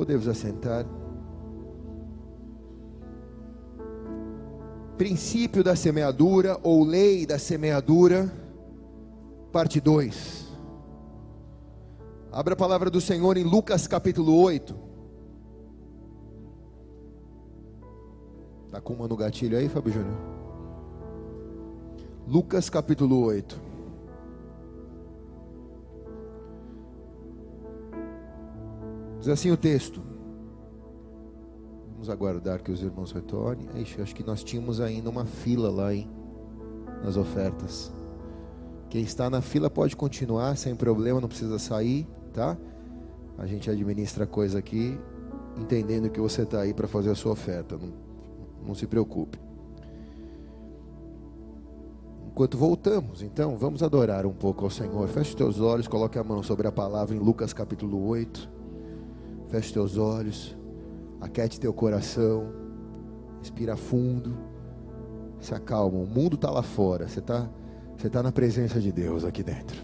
Podemos assentar. Princípio da semeadura ou lei da semeadura, parte 2. Abra a palavra do Senhor em Lucas capítulo 8. Está com uma no gatilho aí, Fábio Júnior? Lucas capítulo 8. Diz assim o texto. Vamos aguardar que os irmãos retornem. Ixi, acho que nós tínhamos ainda uma fila lá, hein? Nas ofertas. Quem está na fila pode continuar sem problema, não precisa sair, tá? A gente administra a coisa aqui, entendendo que você está aí para fazer a sua oferta. Não, não se preocupe. Enquanto voltamos, então, vamos adorar um pouco ao Senhor. Feche os teus olhos, coloque a mão sobre a palavra em Lucas capítulo 8. Feche teus olhos, aquete teu coração, respira fundo, se acalma. O mundo está lá fora, você está você tá na presença de Deus aqui dentro.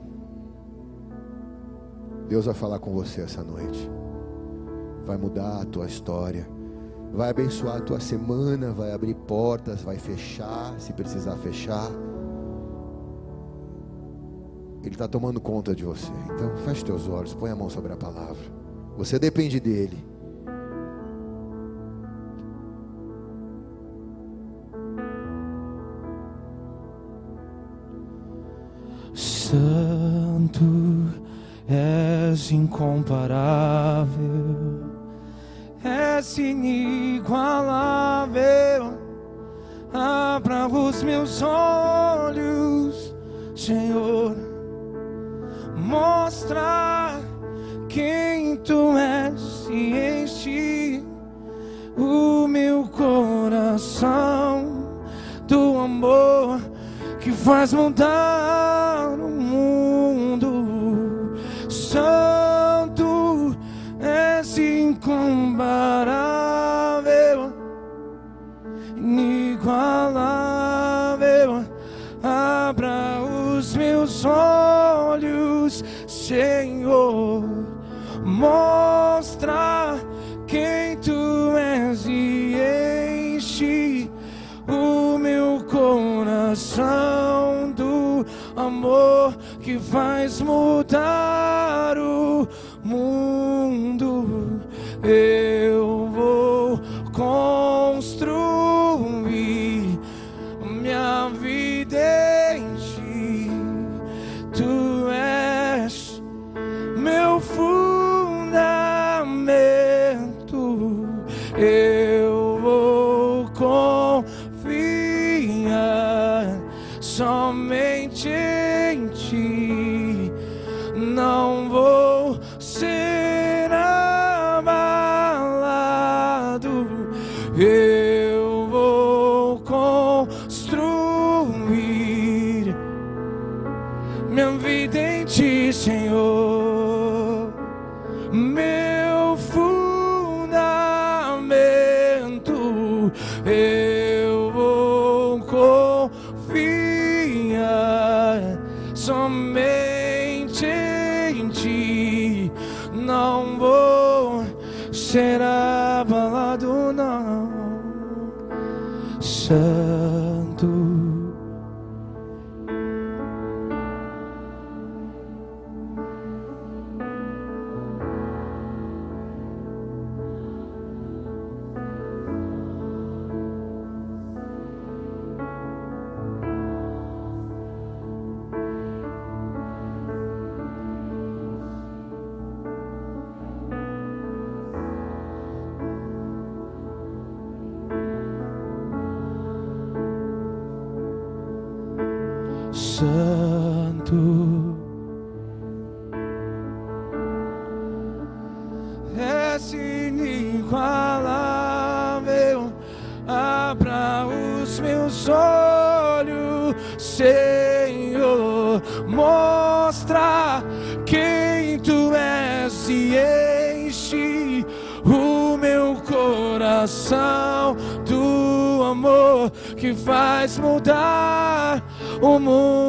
Deus vai falar com você essa noite, vai mudar a tua história, vai abençoar a tua semana, vai abrir portas, vai fechar, se precisar fechar. Ele está tomando conta de você. Então feche teus olhos, põe a mão sobre a palavra. Você depende dele. Santo és incomparável, és inigualável. Abra os meus olhos, Senhor, mostra quem tu és e enche o meu coração do amor que faz mudar o mundo. Santo és incomparável, inigualável. Abra os meus olhos, Senhor mostra quem tu és e enche o meu coração do amor que faz mudar o mundo. Eu faz mudar o mundo.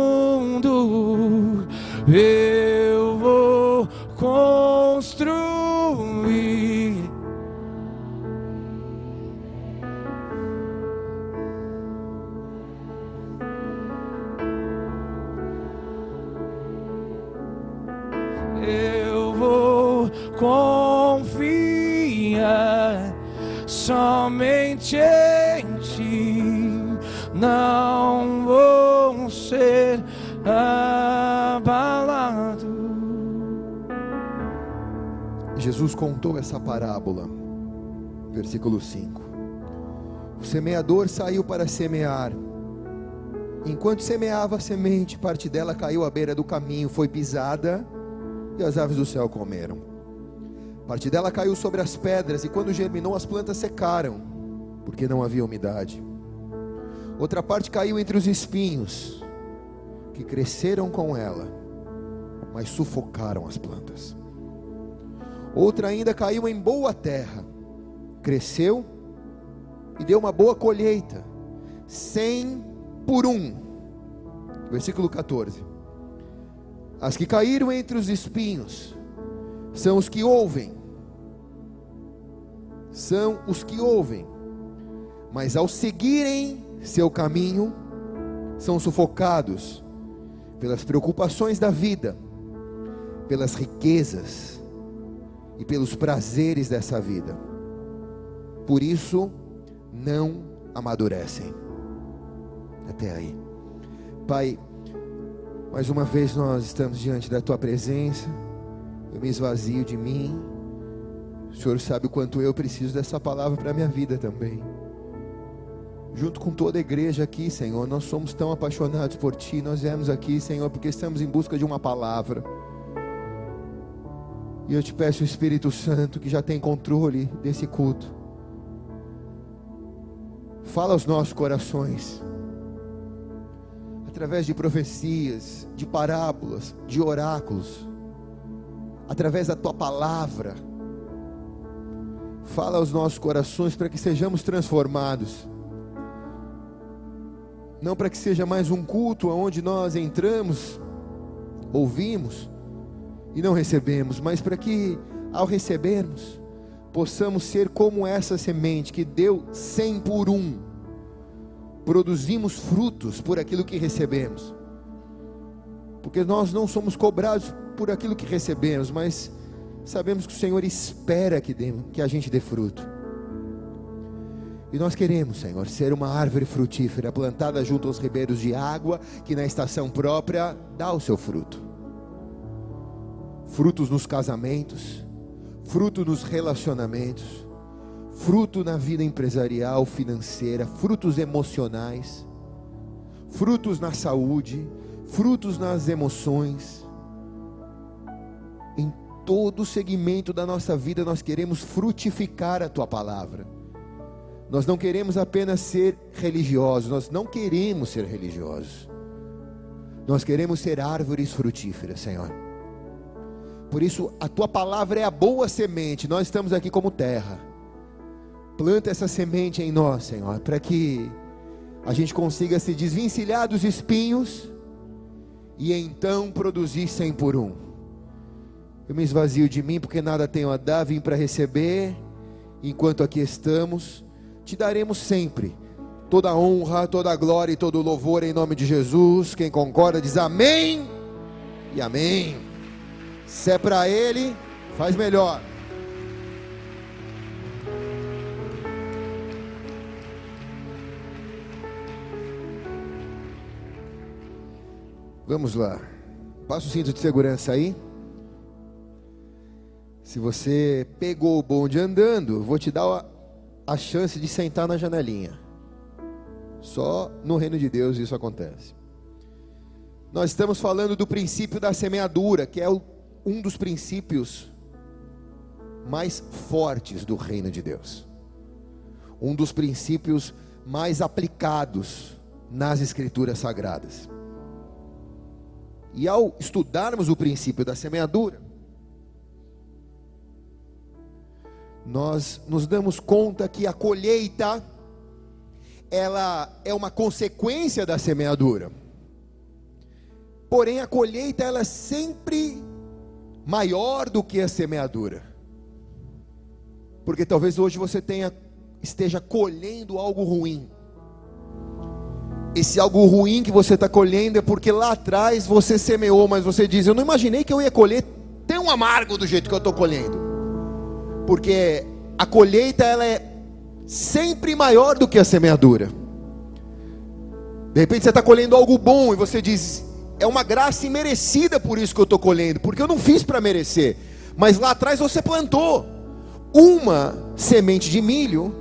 Jesus contou essa parábola, versículo 5. O semeador saiu para semear. Enquanto semeava a semente, parte dela caiu à beira do caminho, foi pisada e as aves do céu comeram. Parte dela caiu sobre as pedras e quando germinou, as plantas secaram, porque não havia umidade. Outra parte caiu entre os espinhos, que cresceram com ela, mas sufocaram as plantas. Outra ainda caiu em boa terra, cresceu e deu uma boa colheita, cem por um. Versículo 14. As que caíram entre os espinhos são os que ouvem, são os que ouvem, mas ao seguirem seu caminho, são sufocados pelas preocupações da vida, pelas riquezas, e pelos prazeres dessa vida. Por isso, não amadurecem. Até aí. Pai, mais uma vez nós estamos diante da tua presença. Eu me esvazio de mim. O Senhor sabe o quanto eu preciso dessa palavra para a minha vida também. Junto com toda a igreja aqui, Senhor, nós somos tão apaixonados por Ti. Nós viemos aqui, Senhor, porque estamos em busca de uma palavra e eu te peço, Espírito Santo, que já tem controle desse culto. Fala aos nossos corações, através de profecias, de parábolas, de oráculos, através da tua palavra. Fala aos nossos corações para que sejamos transformados. Não para que seja mais um culto onde nós entramos, ouvimos, e não recebemos, mas para que ao recebermos, possamos ser como essa semente que deu cem por um, produzimos frutos por aquilo que recebemos, porque nós não somos cobrados por aquilo que recebemos, mas sabemos que o Senhor espera que, dê, que a gente dê fruto. E nós queremos, Senhor, ser uma árvore frutífera plantada junto aos ribeiros de água, que na estação própria dá o seu fruto frutos nos casamentos, fruto nos relacionamentos, fruto na vida empresarial, financeira, frutos emocionais, frutos na saúde, frutos nas emoções. Em todo segmento da nossa vida nós queremos frutificar a tua palavra. Nós não queremos apenas ser religiosos, nós não queremos ser religiosos. Nós queremos ser árvores frutíferas, Senhor. Por isso, a tua palavra é a boa semente. Nós estamos aqui como terra. Planta essa semente em nós, Senhor, para que a gente consiga se desvencilhar dos espinhos e então produzir cem por um. Eu me esvazio de mim porque nada tenho a dar, vim para receber. Enquanto aqui estamos, te daremos sempre toda a honra, toda a glória e todo o louvor em nome de Jesus. Quem concorda diz amém e amém. Se é para ele, faz melhor. Vamos lá. Passa o cinto de segurança aí. Se você pegou o bonde andando, vou te dar a, chance de sentar na janelinha. Só no reino de Deus isso acontece. Nós estamos falando do princípio da semeadura, que é o um dos princípios mais fortes do reino de Deus, um dos princípios mais aplicados nas Escrituras Sagradas. E ao estudarmos o princípio da semeadura, nós nos damos conta que a colheita ela é uma consequência da semeadura. Porém a colheita ela sempre maior do que a semeadura. Porque talvez hoje você tenha esteja colhendo algo ruim. Esse algo ruim que você está colhendo é porque lá atrás você semeou, mas você diz: Eu não imaginei que eu ia colher tão amargo do jeito que eu estou colhendo. Porque a colheita ela é sempre maior do que a semeadura. De repente você está colhendo algo bom e você diz: é uma graça imerecida por isso que eu estou colhendo, porque eu não fiz para merecer. Mas lá atrás você plantou uma semente de milho,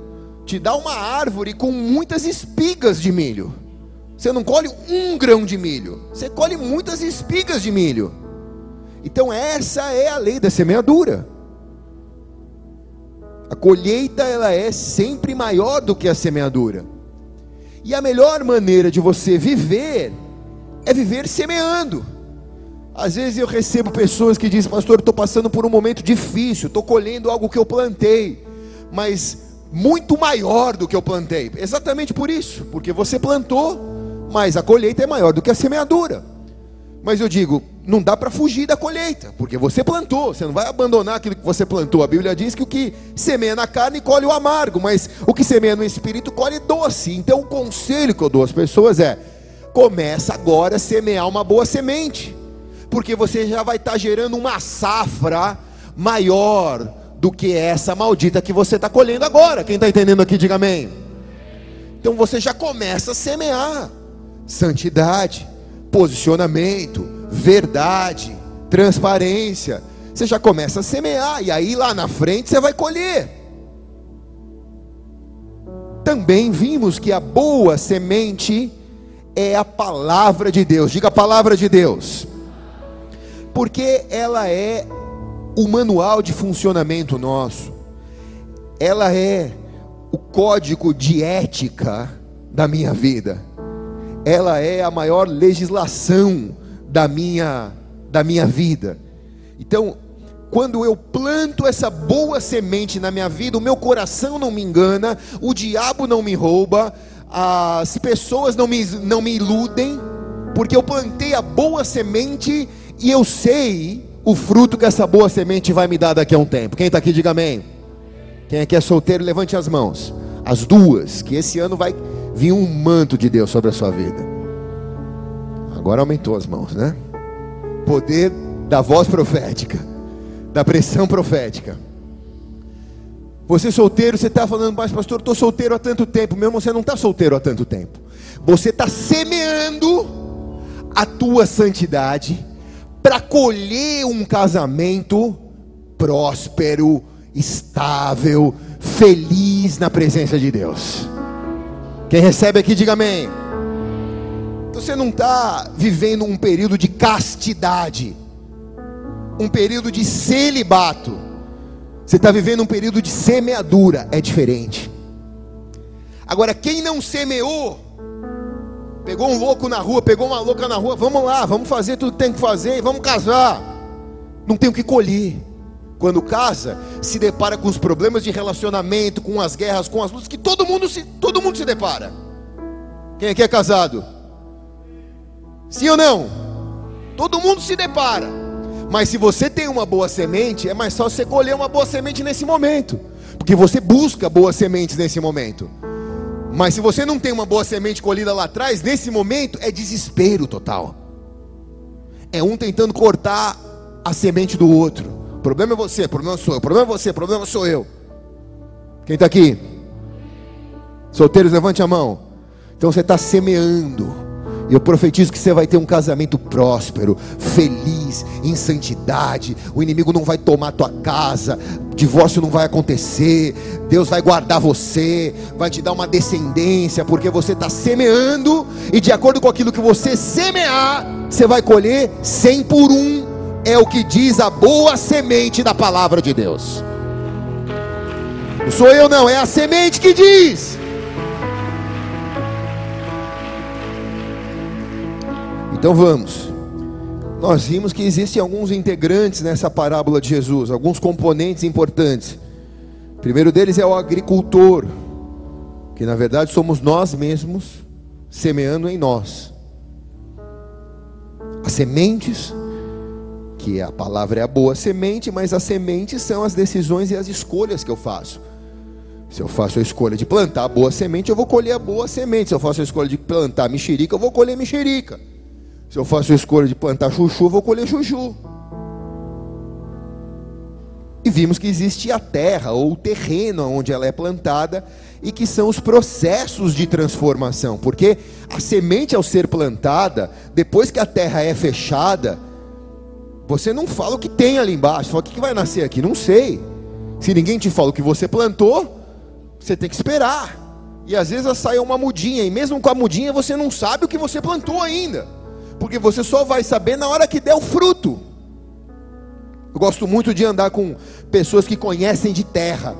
te dá uma árvore com muitas espigas de milho. Você não colhe um grão de milho, você colhe muitas espigas de milho. Então, essa é a lei da semeadura. A colheita ela é sempre maior do que a semeadura. E a melhor maneira de você viver é viver semeando. Às vezes eu recebo pessoas que dizem, pastor, estou passando por um momento difícil, estou colhendo algo que eu plantei, mas muito maior do que eu plantei. Exatamente por isso, porque você plantou mas a colheita é maior do que a semeadura. Mas eu digo, não dá para fugir da colheita, porque você plantou, você não vai abandonar aquilo que você plantou. A Bíblia diz que o que semeia na carne colhe o amargo, mas o que semeia no espírito colhe doce. Então o conselho que eu dou às pessoas é: começa agora a semear uma boa semente, porque você já vai estar tá gerando uma safra maior do que essa maldita que você está colhendo agora. Quem está entendendo aqui, diga amém. Então você já começa a semear santidade, posicionamento, verdade, transparência. Você já começa a semear, e aí lá na frente você vai colher. Também vimos que a boa semente é a palavra de Deus, diga a palavra de Deus, porque ela é o manual de funcionamento nosso, ela é o código de ética da minha vida. Ela é a maior legislação da minha, da minha vida. Então, quando eu planto essa boa semente na minha vida, o meu coração não me engana, o diabo não me rouba, as pessoas não me, não me iludem, porque eu plantei a boa semente e eu sei o fruto que essa boa semente vai me dar daqui a um tempo. Quem está aqui, diga amém. Quem aqui é solteiro, levante as mãos. As duas, que esse ano vai vir um manto de Deus sobre a sua vida. Agora aumentou as mãos, né? Poder da voz profética, da pressão profética. Você solteiro, você está falando, mas pastor, estou solteiro há tanto tempo. Mesmo você não está solteiro há tanto tempo. Você está semeando a tua santidade para colher um casamento próspero, estável, feliz na presença de Deus. Quem recebe aqui, diga amém. Você não está vivendo um período de castidade, um período de celibato. Você está vivendo um período de semeadura, é diferente. Agora, quem não semeou, pegou um louco na rua, pegou uma louca na rua, vamos lá, vamos fazer tudo que tem que fazer, vamos casar. Não tem o que colher. Quando casa, se depara com os problemas de relacionamento, com as guerras, com as lutas que todo mundo se, todo mundo se depara. Quem aqui é casado? Sim ou não? Todo mundo se depara. Mas se você tem uma boa semente, é mais fácil você colher uma boa semente nesse momento, porque você busca boas sementes nesse momento. Mas se você não tem uma boa semente colhida lá atrás, nesse momento é desespero total. É um tentando cortar a semente do outro. O problema é você, o problema sou eu, o problema é você, o problema sou eu. Quem está aqui? Solteiros, levante a mão. Então você está semeando. E eu profetizo que você vai ter um casamento próspero, feliz, em santidade. O inimigo não vai tomar tua casa, divórcio não vai acontecer. Deus vai guardar você, vai te dar uma descendência, porque você está semeando, e de acordo com aquilo que você semear, você vai colher cem por um é o que diz a boa semente da palavra de Deus. Não sou eu, não, é a semente que diz. Então vamos. Nós vimos que existem alguns integrantes nessa parábola de Jesus, alguns componentes importantes. O primeiro deles é o agricultor, que na verdade somos nós mesmos semeando em nós. As sementes que a palavra é a boa semente, mas as sementes são as decisões e as escolhas que eu faço. Se eu faço a escolha de plantar a boa semente, eu vou colher a boa semente. Se eu faço a escolha de plantar mexerica, eu vou colher mexerica. Se eu faço a escolha de plantar chuchu, vou colher chuchu. E vimos que existe a terra ou o terreno onde ela é plantada e que são os processos de transformação, porque a semente ao ser plantada, depois que a terra é fechada, você não fala o que tem ali embaixo, fala o que vai nascer aqui, não sei. Se ninguém te fala o que você plantou, você tem que esperar. E às vezes sai uma mudinha, e mesmo com a mudinha você não sabe o que você plantou ainda, porque você só vai saber na hora que der o fruto. Eu gosto muito de andar com pessoas que conhecem de terra.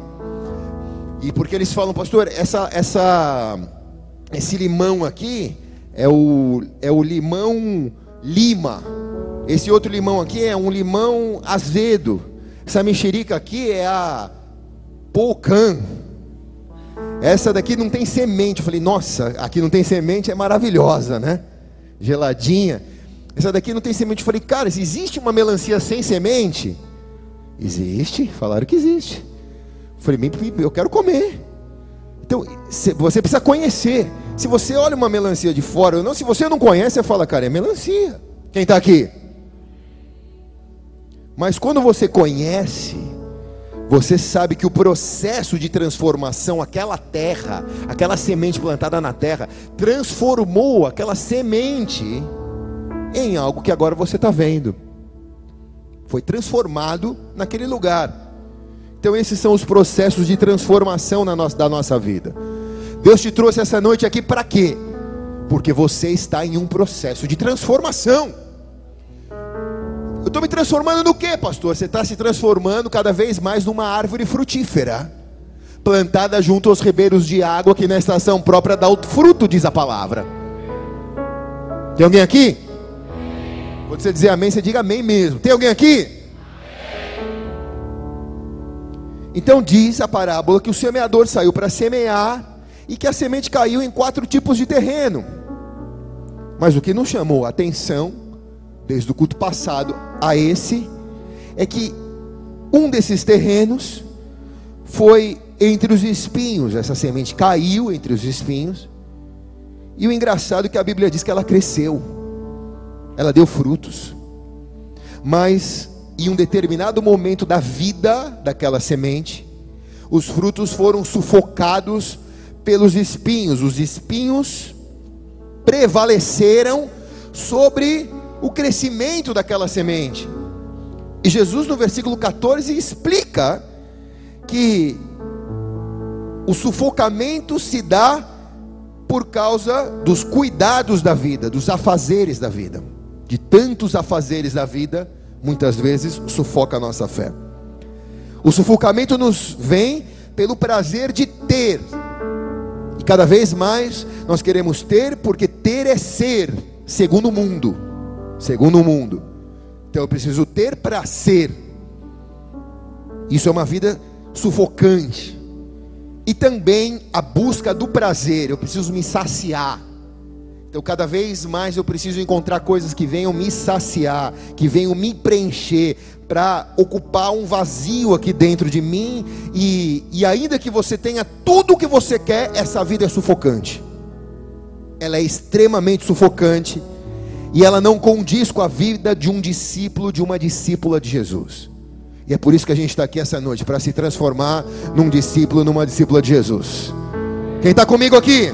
E porque eles falam, pastor, essa, essa, esse limão aqui é o, é o limão lima. Esse outro limão aqui é um limão azedo. Essa mexerica aqui é a Pocan. Essa daqui não tem semente. Eu falei, nossa, aqui não tem semente, é maravilhosa, né? Geladinha. Essa daqui não tem semente. Eu falei, cara, existe uma melancia sem semente? Existe, falaram que existe. Eu falei, eu quero comer. Então, você precisa conhecer. Se você olha uma melancia de fora, não, se você não conhece, você fala, cara, é melancia. Quem está aqui? Mas quando você conhece, você sabe que o processo de transformação, aquela terra, aquela semente plantada na terra, transformou aquela semente em algo que agora você está vendo. Foi transformado naquele lugar. Então, esses são os processos de transformação na nossa, da nossa vida. Deus te trouxe essa noite aqui para quê? Porque você está em um processo de transformação. Eu estou me transformando no que, pastor? Você está se transformando cada vez mais numa árvore frutífera, plantada junto aos ribeiros de água, que na estação própria dá o fruto, diz a palavra. Tem alguém aqui? Quando você dizer amém, você diga amém mesmo. Tem alguém aqui? Então diz a parábola que o semeador saiu para semear e que a semente caiu em quatro tipos de terreno. Mas o que não chamou a atenção desde o culto passado a esse, é que um desses terrenos foi entre os espinhos, essa semente caiu entre os espinhos, e o engraçado é que a Bíblia diz que ela cresceu, ela deu frutos, mas em um determinado momento da vida daquela semente, os frutos foram sufocados pelos espinhos, os espinhos prevaleceram sobre o crescimento daquela semente. E Jesus, no versículo 14, explica que o sufocamento se dá por causa dos cuidados da vida, dos afazeres da vida. De tantos afazeres da vida, muitas vezes sufoca a nossa fé. O sufocamento nos vem pelo prazer de ter. E cada vez mais nós queremos ter, porque ter é ser, segundo o mundo segundo o mundo. Então eu preciso ter para ser. Isso é uma vida sufocante. E também a busca do prazer, eu preciso me saciar. Então, cada vez mais eu preciso encontrar coisas que venham me saciar, que venham me preencher, para ocupar um vazio aqui dentro de mim. E, e ainda que você tenha tudo o que você quer, essa vida é sufocante. Ela é extremamente sufocante e ela não condiz com a vida de um discípulo, de uma discípula de Jesus. E é por isso que a gente está aqui essa noite, para se transformar num discípulo, numa discípula de Jesus. Quem está comigo aqui?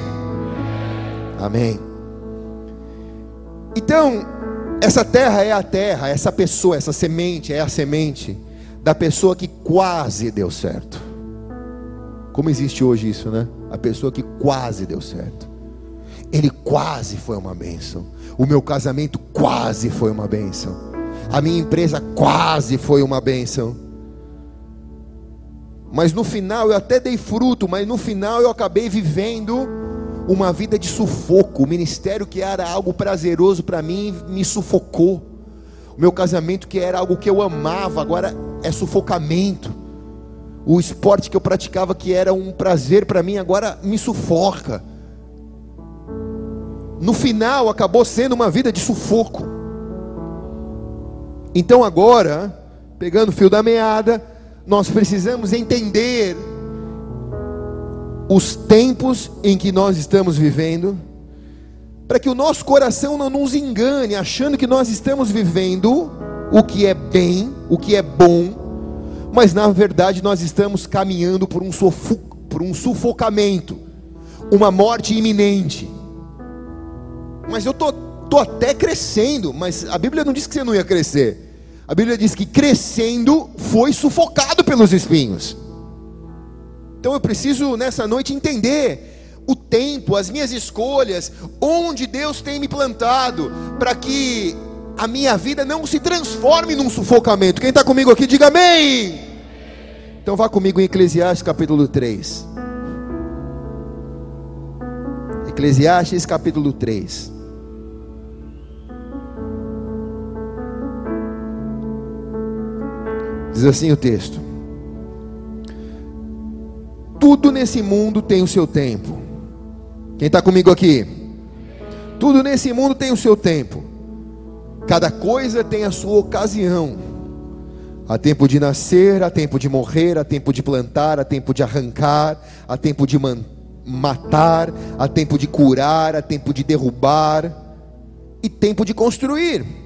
Amém. Então, essa terra é a terra, essa pessoa, essa semente é a semente da pessoa que quase deu certo. Como existe hoje isso, né? A pessoa que quase deu certo. Ele quase foi uma bênção. O meu casamento quase foi uma bênção. A minha empresa quase foi uma bênção. Mas no final eu até dei fruto, mas no final eu acabei vivendo uma vida de sufoco. O ministério que era algo prazeroso para mim me sufocou. O meu casamento que era algo que eu amava, agora é sufocamento. O esporte que eu praticava que era um prazer para mim, agora me sufoca no final acabou sendo uma vida de sufoco. Então agora, pegando o fio da meada, nós precisamos entender os tempos em que nós estamos vivendo, para que o nosso coração não nos engane, achando que nós estamos vivendo o que é bem, o que é bom, mas na verdade nós estamos caminhando por um, por um sufocamento, uma morte iminente. Mas eu tô, tô até crescendo, mas a Bíblia não diz que você não ia crescer. A Bíblia diz que crescendo foi sufocado pelos espinhos. Então eu preciso nessa noite entender o tempo, as minhas escolhas, onde Deus tem me plantado, para que a minha vida não se transforme num sufocamento. Quem está comigo aqui, diga amém. Então vá comigo em Eclesiastes capítulo 3. Eclesiastes capítulo 3. Diz assim o texto: Tudo nesse mundo tem o seu tempo. Quem está comigo aqui? Tudo nesse mundo tem o seu tempo. Cada coisa tem a sua ocasião. Há tempo de nascer, há tempo de morrer, há tempo de plantar, há tempo de arrancar, há tempo de matar, há tempo de curar, há tempo de derrubar e tempo de construir.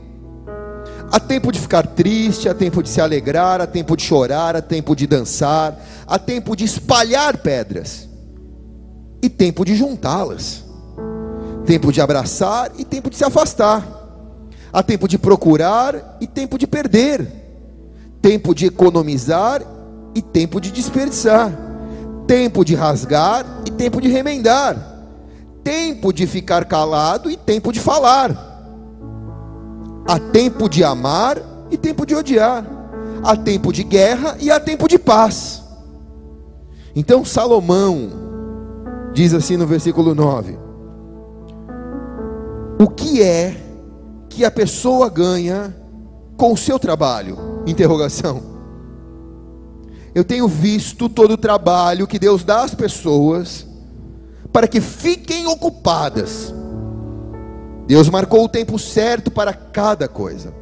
Há tempo de ficar triste, há tempo de se alegrar, há tempo de chorar, há tempo de dançar, há tempo de espalhar pedras e tempo de juntá-las. Tempo de abraçar e tempo de se afastar Há tempo de procurar e tempo de perder, tempo de economizar e tempo de desperdiçar, tempo de rasgar e tempo de remendar, tempo de ficar calado e tempo de falar. Há tempo de amar e tempo de odiar, há tempo de guerra e há tempo de paz. Então Salomão diz assim no versículo 9: O que é que a pessoa ganha com o seu trabalho? Interrogação. Eu tenho visto todo o trabalho que Deus dá às pessoas para que fiquem ocupadas. Deus marcou o tempo certo para cada coisa.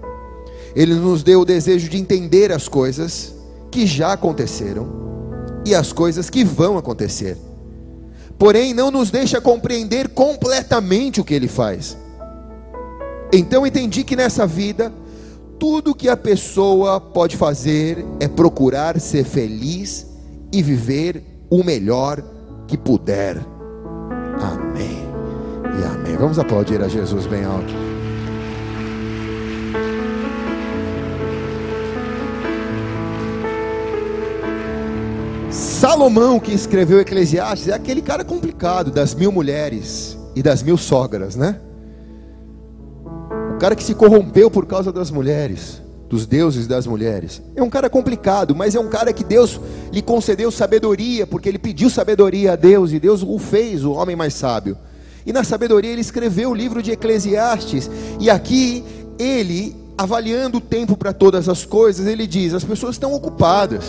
Ele nos deu o desejo de entender as coisas que já aconteceram e as coisas que vão acontecer. Porém, não nos deixa compreender completamente o que ele faz. Então entendi que nessa vida, tudo que a pessoa pode fazer é procurar ser feliz e viver o melhor que puder. Amém. E amém. Vamos aplaudir a Jesus bem alto. Salomão, que escreveu Eclesiastes, é aquele cara complicado das mil mulheres e das mil sogras, né? O cara que se corrompeu por causa das mulheres, dos deuses das mulheres. É um cara complicado, mas é um cara que Deus lhe concedeu sabedoria, porque ele pediu sabedoria a Deus e Deus o fez o homem mais sábio. E na sabedoria ele escreveu o livro de Eclesiastes, e aqui ele, avaliando o tempo para todas as coisas, ele diz: as pessoas estão ocupadas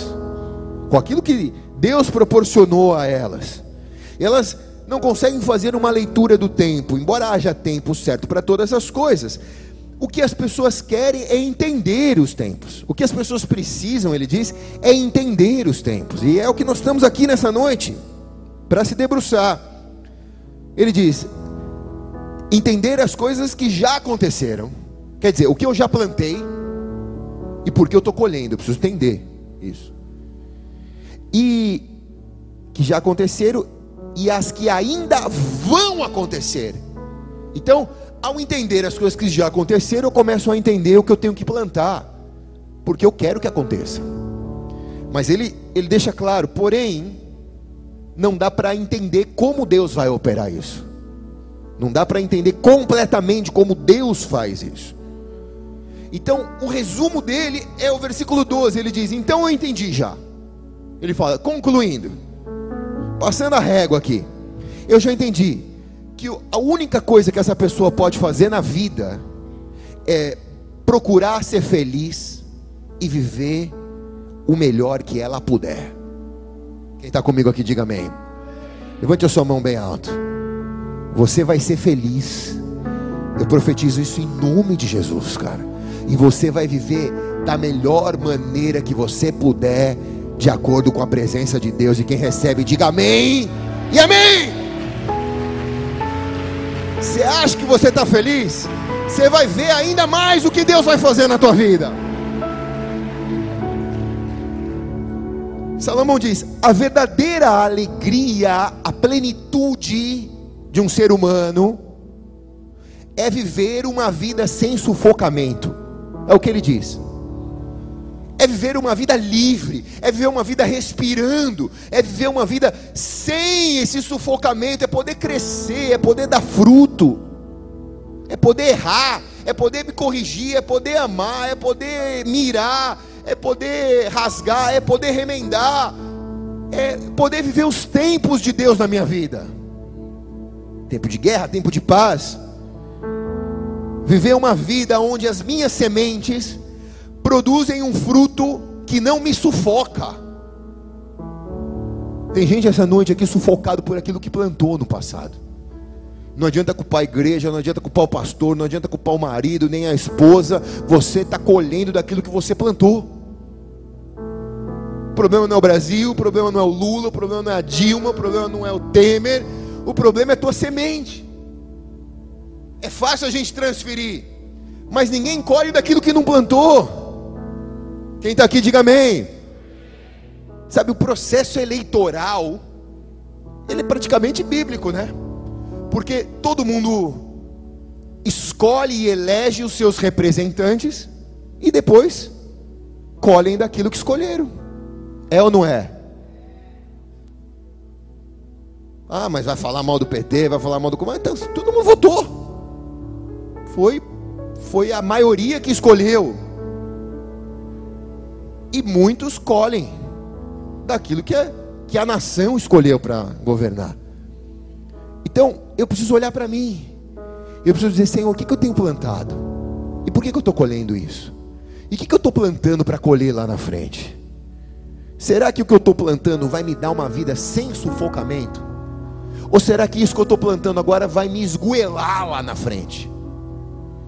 com aquilo que Deus proporcionou a elas. Elas não conseguem fazer uma leitura do tempo, embora haja tempo certo para todas as coisas. O que as pessoas querem é entender os tempos. O que as pessoas precisam, ele diz, é entender os tempos. E é o que nós estamos aqui nessa noite para se debruçar. Ele diz: entender as coisas que já aconteceram. Quer dizer, o que eu já plantei e por que eu estou colhendo. Eu preciso entender isso. E que já aconteceram e as que ainda vão acontecer. Então, ao entender as coisas que já aconteceram, eu começo a entender o que eu tenho que plantar, porque eu quero que aconteça. Mas ele, ele deixa claro, porém, não dá para entender como Deus vai operar isso. Não dá para entender completamente como Deus faz isso. Então, o resumo dele é o versículo 12. Ele diz: Então eu entendi já. Ele fala, concluindo passando a régua aqui, eu já entendi que a única coisa que essa pessoa pode fazer na vida é procurar ser feliz e viver o melhor que ela puder. Está comigo aqui, diga amém. Levante a sua mão bem alto. Você vai ser feliz. Eu profetizo isso em nome de Jesus, cara. E você vai viver da melhor maneira que você puder de acordo com a presença de Deus. E quem recebe, diga amém e amém. Você acha que você está feliz? Você vai ver ainda mais o que Deus vai fazer na tua vida. Salomão diz: a verdadeira alegria, a plenitude de um ser humano é viver uma vida sem sufocamento. É o que ele diz. É viver uma vida livre, é viver uma vida respirando, é viver uma vida sem esse sufocamento, é poder crescer, é poder dar fruto, é poder errar, é poder me corrigir, é poder amar, é poder mirar, é poder rasgar, é poder remendar, é poder viver os tempos de Deus na minha vida tempo de guerra, tempo de paz. Viver uma vida onde as minhas sementes produzem um fruto que não me sufoca. Tem gente essa noite aqui sufocado por aquilo que plantou no passado. Não adianta culpar a igreja, não adianta culpar o pastor, não adianta culpar o marido, nem a esposa. Você está colhendo daquilo que você plantou. Problema não é o Brasil, o problema não é o Lula, o problema não é a Dilma, o problema não é o Temer, o problema é tua semente. É fácil a gente transferir, mas ninguém colhe daquilo que não plantou. Quem está aqui, diga amém. Sabe, o processo eleitoral, ele é praticamente bíblico, né? Porque todo mundo escolhe e elege os seus representantes e depois colhem daquilo que escolheram. É ou não é? Ah, mas vai falar mal do PT, vai falar mal do. Então, todo mundo votou. Foi, foi a maioria que escolheu. E muitos colhem daquilo que a, que a nação escolheu para governar. Então, eu preciso olhar para mim. Eu preciso dizer, Senhor, o que, que eu tenho plantado? E por que, que eu estou colhendo isso? E o que, que eu estou plantando para colher lá na frente? Será que o que eu estou plantando vai me dar uma vida sem sufocamento? Ou será que isso que eu estou plantando agora vai me esgoelar lá na frente?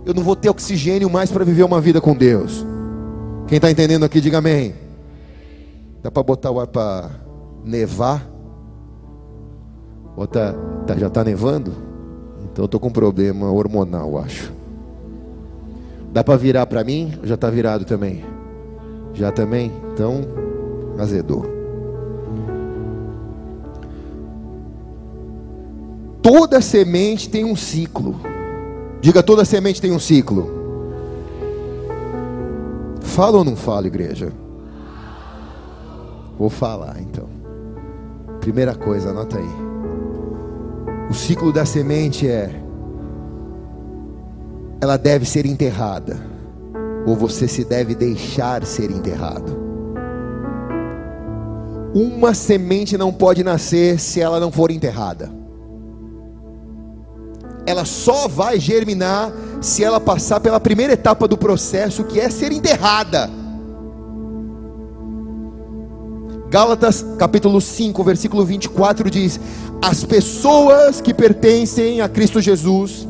Eu não vou ter oxigênio mais para viver uma vida com Deus. Quem está entendendo aqui, diga amém. Dá para botar o ar para nevar? Bota, tá, já está nevando? Então eu estou com um problema hormonal, acho. Dá para virar para mim? Já está virado também? Já também? Então, azedou. Toda semente tem um ciclo. Diga, toda semente tem um ciclo. Fala ou não fala, igreja? Vou falar então. Primeira coisa, anota aí. O ciclo da semente é: ela deve ser enterrada, ou você se deve deixar ser enterrado. Uma semente não pode nascer se ela não for enterrada ela só vai germinar se ela passar pela primeira etapa do processo, que é ser enterrada. Gálatas capítulo 5, versículo 24 diz: As pessoas que pertencem a Cristo Jesus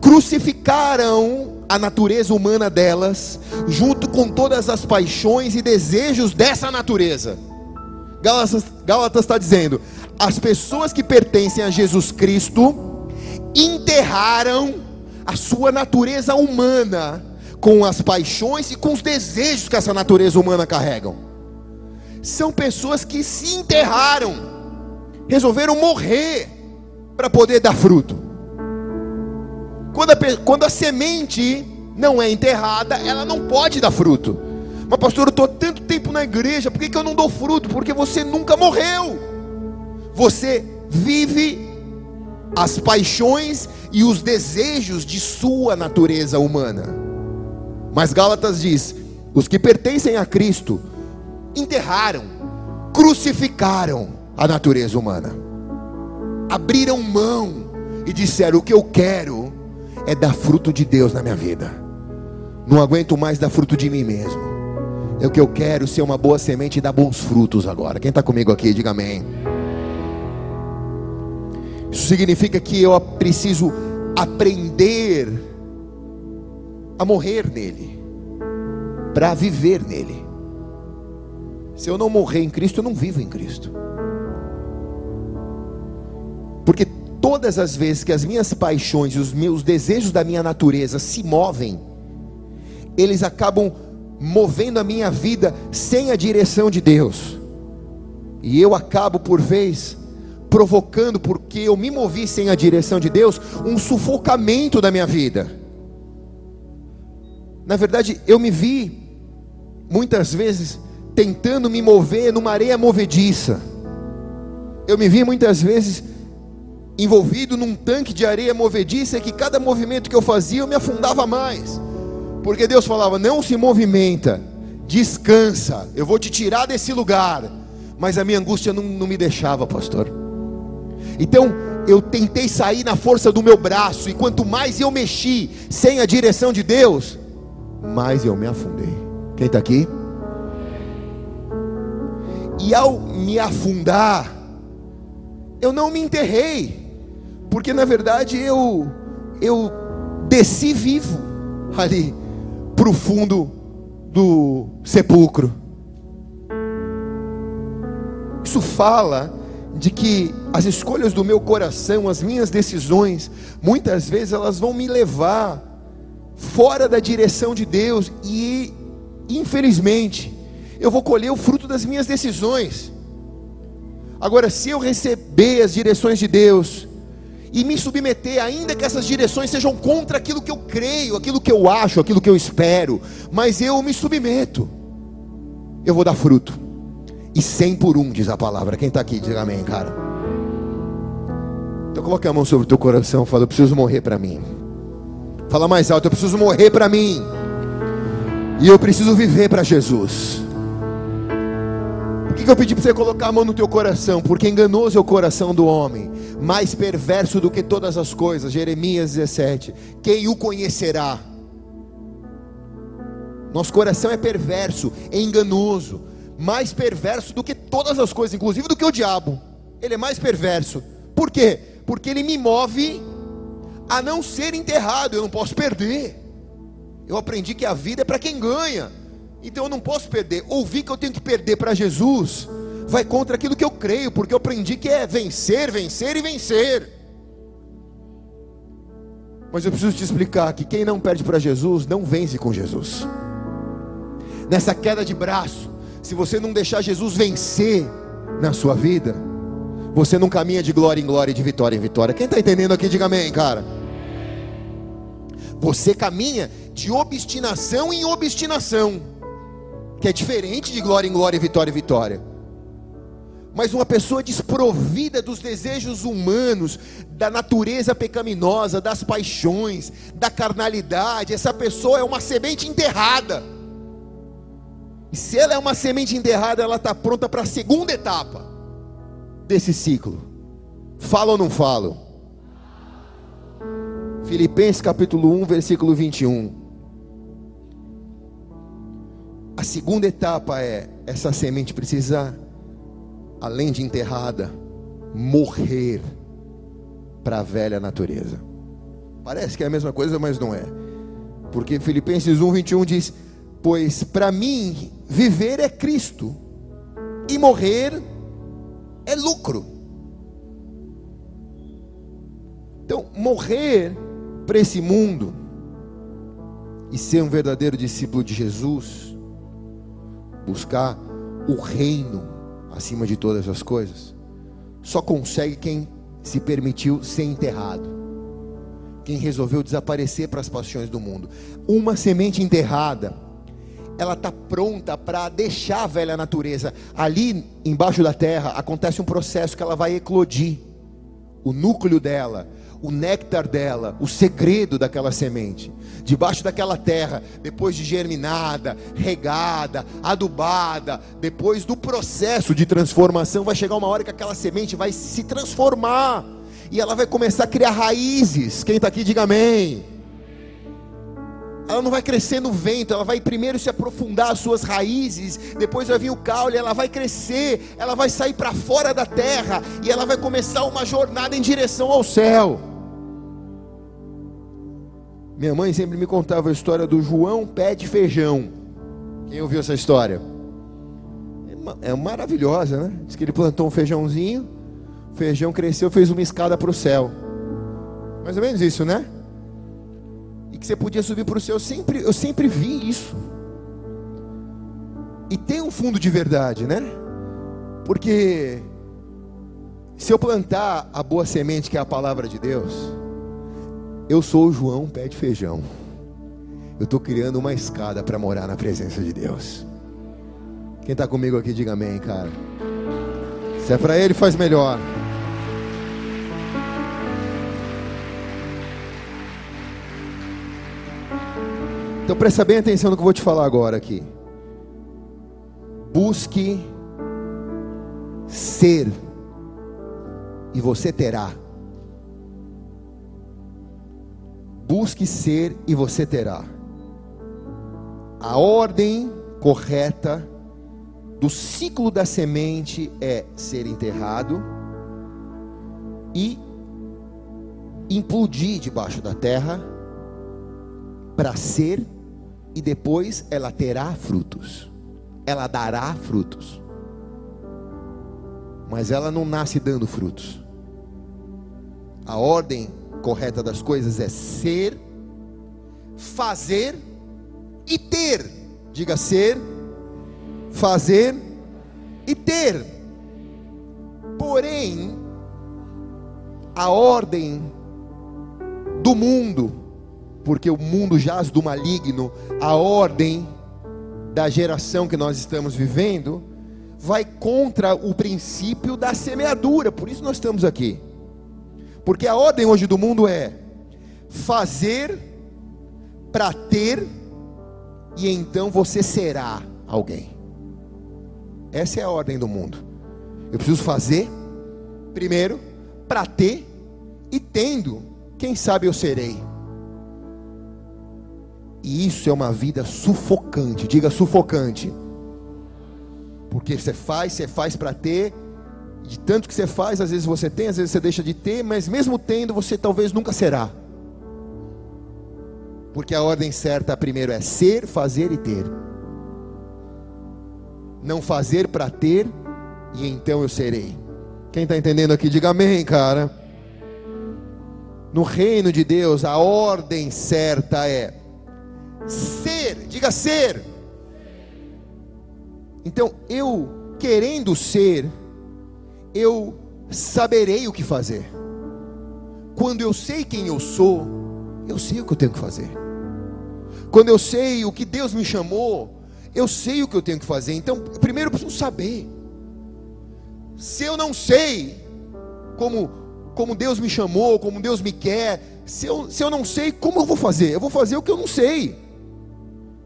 crucificaram a natureza humana delas, junto com todas as paixões e desejos dessa natureza. Gálatas está dizendo: as pessoas que pertencem a Jesus Cristo enterraram a sua natureza humana com as paixões e com os desejos que essa natureza humana carregam. São pessoas que se enterraram, resolveram morrer para poder dar fruto. Quando a, quando a semente não é enterrada, ela não pode dar fruto. Mas, pastor, eu estou tanto tempo na igreja, por que, que eu não dou fruto? Porque você nunca morreu. Você vive as paixões e os desejos de sua natureza humana. Mas Gálatas diz: os que pertencem a Cristo enterraram, crucificaram a natureza humana, abriram mão e disseram: o que eu quero é dar fruto de Deus na minha vida. Não aguento mais dar fruto de mim mesmo. É o que eu quero ser uma boa semente e dar bons frutos agora. Quem está comigo aqui, diga amém. Isso significa que eu preciso aprender a morrer nele, para viver nele. Se eu não morrer em Cristo, eu não vivo em Cristo. Porque todas as vezes que as minhas paixões e os meus desejos da minha natureza se movem, eles acabam movendo a minha vida sem a direção de Deus. E eu acabo, por vez, provocando, porque eu me movi sem a direção de Deus, um sufocamento da minha vida. Na verdade, eu me vi, muitas vezes, tentando me mover numa areia movediça. Eu me vi muitas vezes envolvido num tanque de areia movediça que cada movimento que eu fazia eu me afundava mais. Porque Deus falava: "Não se movimenta, descansa, eu vou te tirar desse lugar". Mas a minha angústia não, não me deixava, pastor. Então, eu tentei sair na força do meu braço, e quanto mais eu mexi sem a direção de Deus, mais eu me afundei. Quem está aqui? E ao me afundar, eu não me enterrei, porque na verdade eu eu desci vivo ali para o fundo do sepulcro. Isso fala de que as escolhas do meu coração, as minhas decisões, muitas vezes elas vão me levar fora da direção de Deus e infelizmente eu vou colher o fruto das minhas decisões. Agora, se eu receber as direções de Deus e me submeter, ainda que essas direções sejam contra aquilo que eu creio, aquilo que eu acho, aquilo que eu espero, mas eu me submeto, eu vou dar fruto. E cem por um, diz a palavra. Quem está aqui, diga amém, cara. Então coloque a mão sobre o teu coração fala: Eu preciso morrer para mim. Fala mais alto: Eu preciso morrer para mim. E eu preciso viver para Jesus. Por que, que eu pedi para você colocar a mão no teu coração? Porque enganoso é o coração do homem, mais perverso do que todas as coisas. Jeremias 17. Quem o conhecerá? Nosso coração é perverso, é enganoso, mais perverso do que todas as coisas, inclusive do que o diabo. Ele é mais perverso. Por quê? Porque ele me move a não ser enterrado, eu não posso perder. Eu aprendi que a vida é para quem ganha. Então eu não posso perder. Ouvir que eu tenho que perder para Jesus vai contra aquilo que eu creio, porque eu aprendi que é vencer, vencer e vencer. Mas eu preciso te explicar que quem não perde para Jesus não vence com Jesus. Nessa queda de braço, se você não deixar Jesus vencer na sua vida, você não caminha de glória em glória e de vitória em vitória. Quem está entendendo aqui, diga amém, cara. Você caminha de obstinação em obstinação que é diferente de glória em glória, vitória em vitória. Mas uma pessoa desprovida dos desejos humanos, da natureza pecaminosa, das paixões, da carnalidade, essa pessoa é uma semente enterrada. E se ela é uma semente enterrada, ela está pronta para a segunda etapa desse ciclo. Fala ou não falo? Filipenses capítulo 1, versículo 21. A segunda etapa é: essa semente precisa, além de enterrada, morrer para a velha natureza. Parece que é a mesma coisa, mas não é. Porque Filipenses 1, 21 diz: Pois para mim viver é Cristo, e morrer é lucro. Então, morrer para esse mundo e ser um verdadeiro discípulo de Jesus buscar o reino acima de todas as coisas, só consegue quem se permitiu ser enterrado, quem resolveu desaparecer para as paixões do mundo. Uma semente enterrada, ela está pronta para deixar a velha natureza. Ali embaixo da terra acontece um processo que ela vai eclodir. O núcleo dela o néctar dela, o segredo daquela semente. Debaixo daquela terra, depois de germinada, regada, adubada, depois do processo de transformação, vai chegar uma hora que aquela semente vai se transformar e ela vai começar a criar raízes. Quem está aqui, diga amém ela não vai crescer no vento, ela vai primeiro se aprofundar as suas raízes, depois vai vir o caule, ela vai crescer, ela vai sair para fora da terra e ela vai começar uma jornada em direção ao céu. Minha mãe sempre me contava a história do João Pé de Feijão. Quem ouviu essa história? É, é maravilhosa, né? Diz que ele plantou um feijãozinho, o feijão cresceu, fez uma escada para o céu. Mais ou menos isso, né? E que você podia subir para o céu. Eu sempre, eu sempre vi isso. E tem um fundo de verdade, né? Porque se eu plantar a boa semente, que é a palavra de Deus, eu sou o João pé de feijão. Eu estou criando uma escada para morar na presença de Deus. Quem está comigo aqui, diga amém, cara. Se é para ele, faz melhor. Então presta bem atenção no que eu vou te falar agora aqui. Busque ser e você terá. Busque ser e você terá. A ordem correta do ciclo da semente é ser enterrado e implodir debaixo da terra para ser e depois ela terá frutos. Ela dará frutos. Mas ela não nasce dando frutos. A ordem correta das coisas é ser, fazer e ter. Diga ser, fazer e ter. Porém, a ordem do mundo porque o mundo jaz do maligno, a ordem da geração que nós estamos vivendo, vai contra o princípio da semeadura, por isso nós estamos aqui. Porque a ordem hoje do mundo é fazer para ter, e então você será alguém. Essa é a ordem do mundo. Eu preciso fazer, primeiro, para ter, e tendo, quem sabe eu serei. E isso é uma vida sufocante. Diga sufocante. Porque você faz, você faz para ter. De tanto que você faz, às vezes você tem, às vezes você deixa de ter, mas mesmo tendo, você talvez nunca será. Porque a ordem certa primeiro é ser, fazer e ter. Não fazer para ter, e então eu serei. Quem está entendendo aqui, diga amém, cara. No reino de Deus, a ordem certa é Ser, diga ser. Então, eu querendo ser, eu saberei o que fazer. Quando eu sei quem eu sou, eu sei o que eu tenho que fazer. Quando eu sei o que Deus me chamou, eu sei o que eu tenho que fazer. Então, primeiro eu preciso saber. Se eu não sei como, como Deus me chamou, como Deus me quer, se eu, se eu não sei, como eu vou fazer? Eu vou fazer o que eu não sei.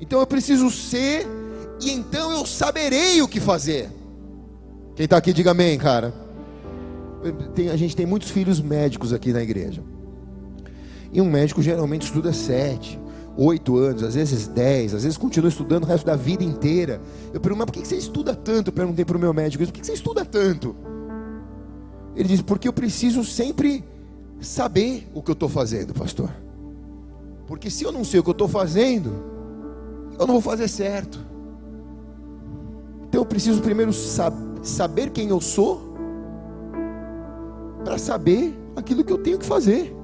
Então eu preciso ser, e então eu saberei o que fazer. Quem está aqui, diga amém, cara. Tem, a gente tem muitos filhos médicos aqui na igreja. E um médico geralmente estuda sete, oito anos, às vezes dez, às vezes continua estudando o resto da vida inteira. Eu pergunto, mas por que você estuda tanto? Eu perguntei para o meu médico, por que você estuda tanto? Ele disse, porque eu preciso sempre saber o que eu estou fazendo, pastor. Porque se eu não sei o que eu estou fazendo, eu não vou fazer certo. Então eu preciso primeiro sab saber quem eu sou, para saber aquilo que eu tenho que fazer.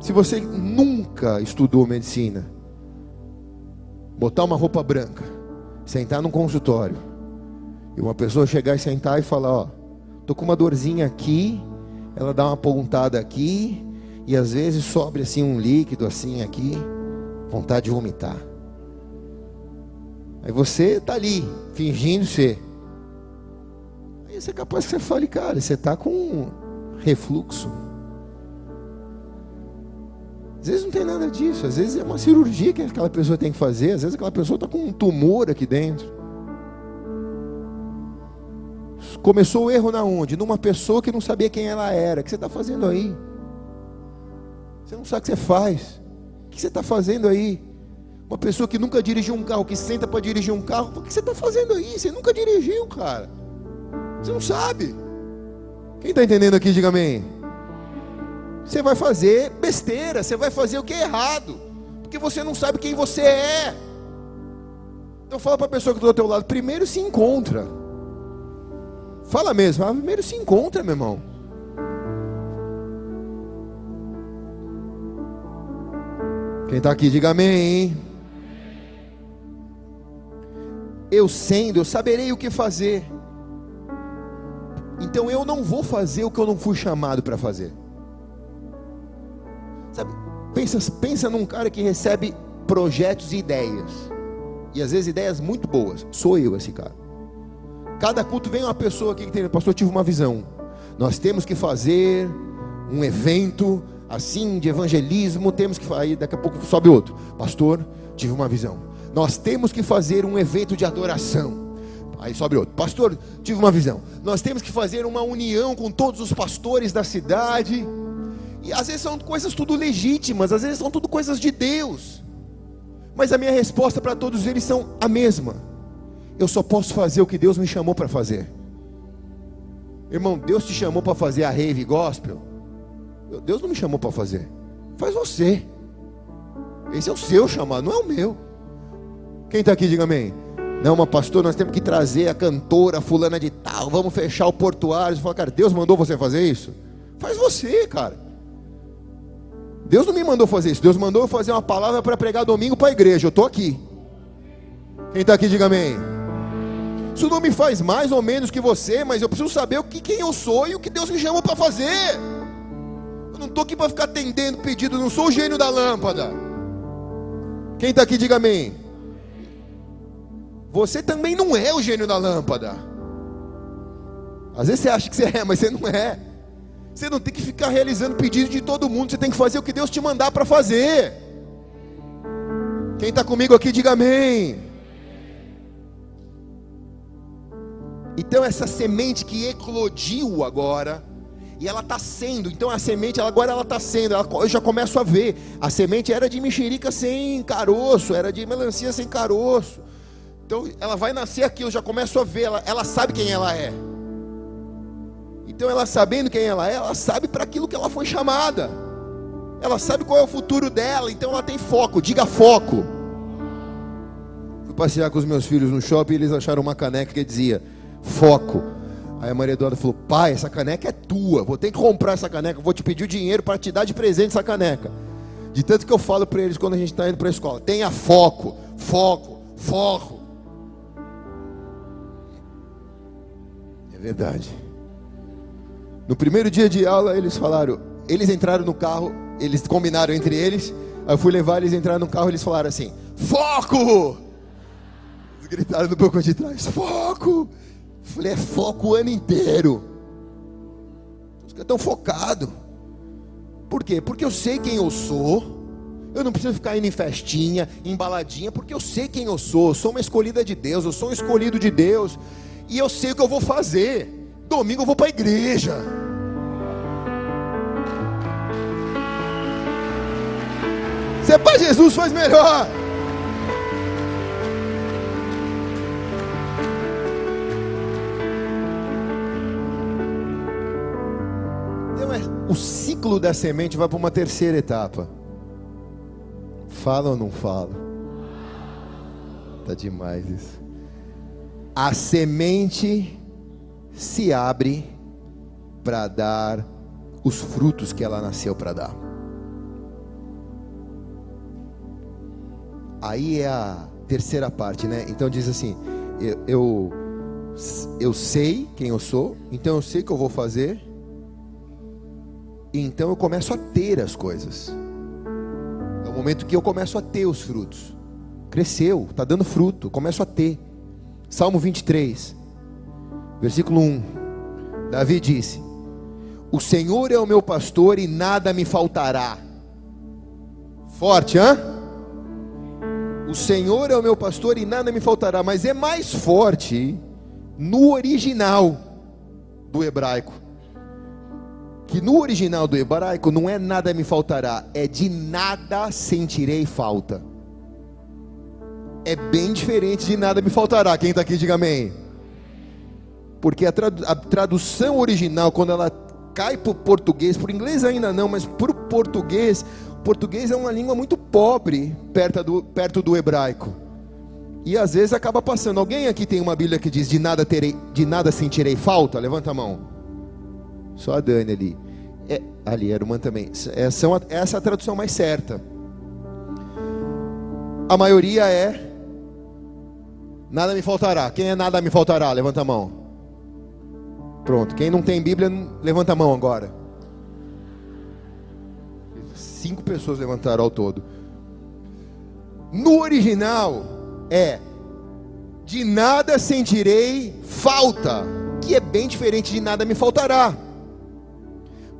Se você nunca estudou medicina, botar uma roupa branca, sentar num consultório, e uma pessoa chegar e sentar e falar: Ó, tô com uma dorzinha aqui, ela dá uma pontada aqui, e às vezes sobe assim um líquido assim aqui vontade de vomitar. Aí você está ali, fingindo ser. Aí você é capaz que você fale, cara, você está com refluxo. Às vezes não tem nada disso, às vezes é uma cirurgia que aquela pessoa tem que fazer, às vezes aquela pessoa está com um tumor aqui dentro. Começou o erro na onde? Numa pessoa que não sabia quem ela era. O que você está fazendo aí? Você não sabe o que você faz que você está fazendo aí? Uma pessoa que nunca dirigiu um carro, que senta para dirigir um carro, o que você está fazendo aí? Você nunca dirigiu, cara. Você não sabe. Quem está entendendo aqui, diga amém. Você vai fazer besteira, você vai fazer o que é errado, porque você não sabe quem você é. Então fala para a pessoa que está do teu lado, primeiro se encontra. Fala mesmo, primeiro se encontra, meu irmão. Quem está aqui, diga amém. eu sendo, eu saberei o que fazer. Então eu não vou fazer o que eu não fui chamado para fazer. Sabe, pensa, pensa num cara que recebe projetos e ideias. E às vezes ideias muito boas. Sou eu esse cara. Cada culto vem uma pessoa aqui que tem, pastor, tive uma visão. Nós temos que fazer um evento assim de evangelismo, temos que aí daqui a pouco sobe outro. Pastor, tive uma visão. Nós temos que fazer um evento de adoração. Aí sobe outro. Pastor, tive uma visão. Nós temos que fazer uma união com todos os pastores da cidade. E às vezes são coisas tudo legítimas, às vezes são tudo coisas de Deus. Mas a minha resposta para todos eles são a mesma. Eu só posso fazer o que Deus me chamou para fazer. Irmão, Deus te chamou para fazer a rave gospel? Deus não me chamou para fazer. Faz você. Esse é o seu chamado, não é o meu. Quem está aqui, diga amém. Não, mas pastor, nós temos que trazer a cantora fulana de tal, vamos fechar o portuário. Você fala, cara, Deus mandou você fazer isso? Faz você, cara. Deus não me mandou fazer isso. Deus mandou eu fazer uma palavra para pregar domingo para a igreja. Eu estou aqui. Quem está aqui, diga amém. Isso não me faz mais ou menos que você, mas eu preciso saber o que, quem eu sou e o que Deus me chamou para fazer. Eu não estou aqui para ficar atendendo pedido, não sou o gênio da lâmpada. Quem está aqui, diga amém. Você também não é o gênio da lâmpada. Às vezes você acha que você é, mas você não é. Você não tem que ficar realizando pedido de todo mundo, você tem que fazer o que Deus te mandar para fazer. Quem está comigo aqui, diga amém. Então, essa semente que eclodiu agora, e ela está sendo, então a semente agora ela está sendo, ela, eu já começo a ver. A semente era de mexerica sem caroço, era de melancia sem caroço. Então ela vai nascer aqui, eu já começo a ver, ela, ela sabe quem ela é. Então ela sabendo quem ela é, ela sabe para aquilo que ela foi chamada. Ela sabe qual é o futuro dela, então ela tem foco. Diga foco. Fui passear com os meus filhos no shopping e eles acharam uma caneca que dizia foco. Aí a Maria Eduarda falou: Pai, essa caneca é tua. Vou ter que comprar essa caneca. Vou te pedir o dinheiro para te dar de presente essa caneca. De tanto que eu falo para eles quando a gente está indo para a escola: tenha foco, foco, foco. É verdade. No primeiro dia de aula, eles falaram, eles entraram no carro, eles combinaram entre eles. Aí eu fui levar eles entraram no carro, eles falaram assim: "Foco!" Eles gritaram no banco de trás: "Foco!" Falei: "É foco o ano inteiro." Os caras estão focados. Por quê? Porque eu sei quem eu sou. Eu não preciso ficar indo em festinha, em baladinha, porque eu sei quem eu sou. Eu sou uma escolhida de Deus, eu sou um escolhido de Deus. E eu sei o que eu vou fazer. Domingo eu vou para a igreja. Se é para Jesus, faz melhor. O ciclo da semente vai para uma terceira etapa. Fala ou não fala? Tá demais isso. A semente se abre para dar os frutos que ela nasceu para dar. Aí é a terceira parte, né? Então diz assim: eu, eu, eu sei quem eu sou, então eu sei o que eu vou fazer, e então eu começo a ter as coisas. É o momento que eu começo a ter os frutos. Cresceu, está dando fruto, começo a ter. Salmo 23. Versículo 1. Davi disse: O Senhor é o meu pastor e nada me faltará. Forte, hã? O Senhor é o meu pastor e nada me faltará, mas é mais forte no original do hebraico. Que no original do hebraico não é nada me faltará, é de nada sentirei falta. É bem diferente de nada me faltará. Quem está aqui, diga amém porque a, a tradução original, quando ela cai para o português, para o inglês ainda não, mas para o português, o português é uma língua muito pobre perto do, perto do hebraico. E às vezes acaba passando. Alguém aqui tem uma Bíblia que diz de nada terei, de nada sentirei falta? Levanta a mão. Só a Dani ali. É, ali, a irmã também. É, são, essa é a tradução mais certa. A maioria é Nada me faltará. Quem é nada me faltará? Levanta a mão. Pronto. Quem não tem Bíblia, levanta a mão agora. Cinco pessoas levantaram ao todo. No original é de nada sentirei falta, que é bem diferente de nada me faltará.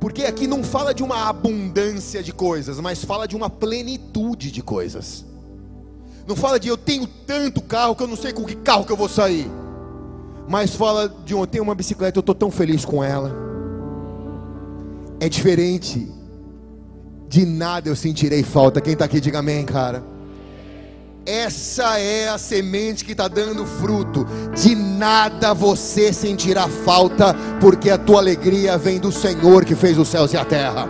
Porque aqui não fala de uma abundância de coisas, mas fala de uma plenitude de coisas. Não fala de eu tenho tanto carro que eu não sei com que carro que eu vou sair. Mas fala de eu tenho uma bicicleta, eu estou tão feliz com ela. É diferente. De nada eu sentirei falta. Quem está aqui, diga amém, cara. Essa é a semente que está dando fruto. De nada você sentirá falta, porque a tua alegria vem do Senhor que fez os céus e a terra.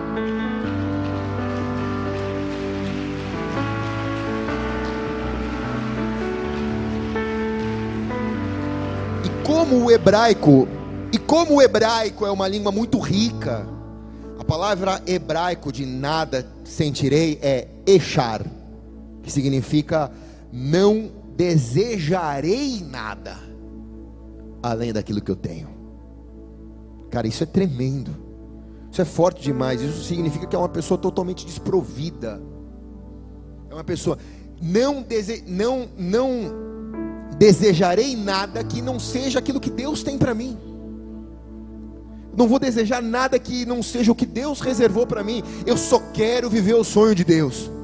E como o hebraico, e como o hebraico é uma língua muito rica, a palavra hebraico de nada sentirei é echar, que significa não desejarei nada além daquilo que eu tenho. Cara, isso é tremendo. Isso é forte demais. Isso significa que é uma pessoa totalmente desprovida. É uma pessoa não dese... não não desejarei nada que não seja aquilo que Deus tem para mim. Não vou desejar nada que não seja o que Deus reservou para mim. Eu só quero viver o sonho de Deus.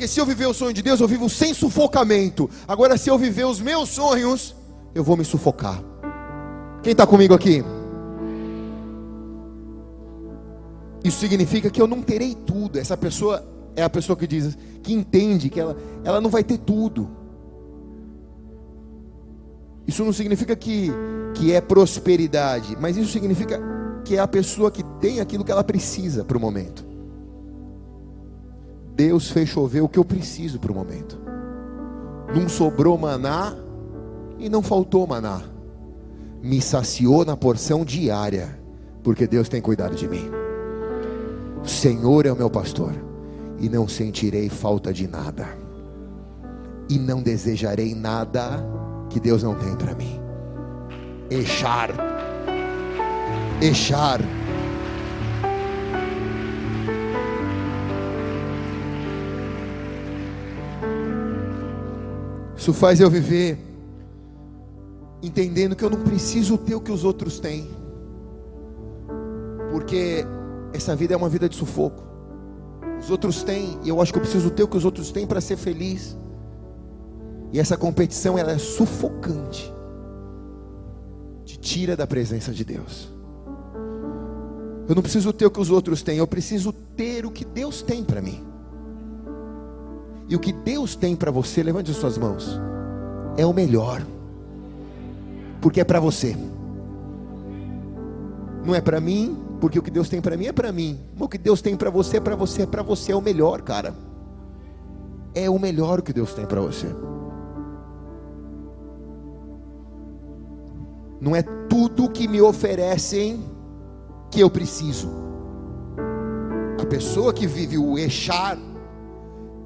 Porque se eu viver o sonho de Deus, eu vivo sem sufocamento. Agora, se eu viver os meus sonhos, eu vou me sufocar. Quem está comigo aqui? Isso significa que eu não terei tudo. Essa pessoa é a pessoa que diz, que entende que ela, ela não vai ter tudo. Isso não significa que, que é prosperidade, mas isso significa que é a pessoa que tem aquilo que ela precisa para o momento. Deus fez chover o que eu preciso para o momento. Não sobrou maná e não faltou maná. Me saciou na porção diária, porque Deus tem cuidado de mim. O Senhor é o meu pastor, e não sentirei falta de nada, e não desejarei nada que Deus não tem para mim. Echar, echar Isso faz eu viver entendendo que eu não preciso ter o que os outros têm, porque essa vida é uma vida de sufoco. Os outros têm, e eu acho que eu preciso ter o que os outros têm para ser feliz. E essa competição ela é sufocante. Te tira da presença de Deus. Eu não preciso ter o que os outros têm, eu preciso ter o que Deus tem para mim. E o que Deus tem para você, levante as suas mãos, é o melhor, porque é para você, não é para mim, porque o que Deus tem para mim é para mim, o que Deus tem para você é para você, é para você, é o melhor, cara, é o melhor que Deus tem para você. Não é tudo que me oferecem que eu preciso. A pessoa que vive o echar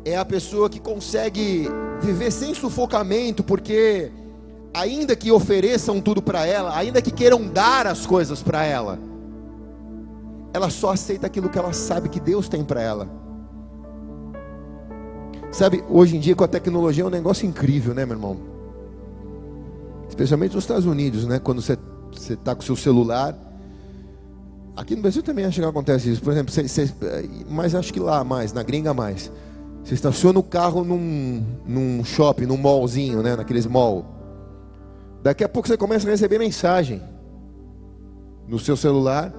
é a pessoa que consegue viver sem sufocamento, porque ainda que ofereçam tudo para ela, ainda que queiram dar as coisas para ela, ela só aceita aquilo que ela sabe que Deus tem para ela. Sabe, hoje em dia com a tecnologia é um negócio incrível, né, meu irmão? Especialmente nos Estados Unidos, né? Quando você está com o seu celular. Aqui no Brasil também acho que acontece isso. Por exemplo, mas acho que lá mais, na gringa mais. Você estaciona o carro num, num shopping, num mallzinho, né? Naqueles mall. Daqui a pouco você começa a receber mensagem no seu celular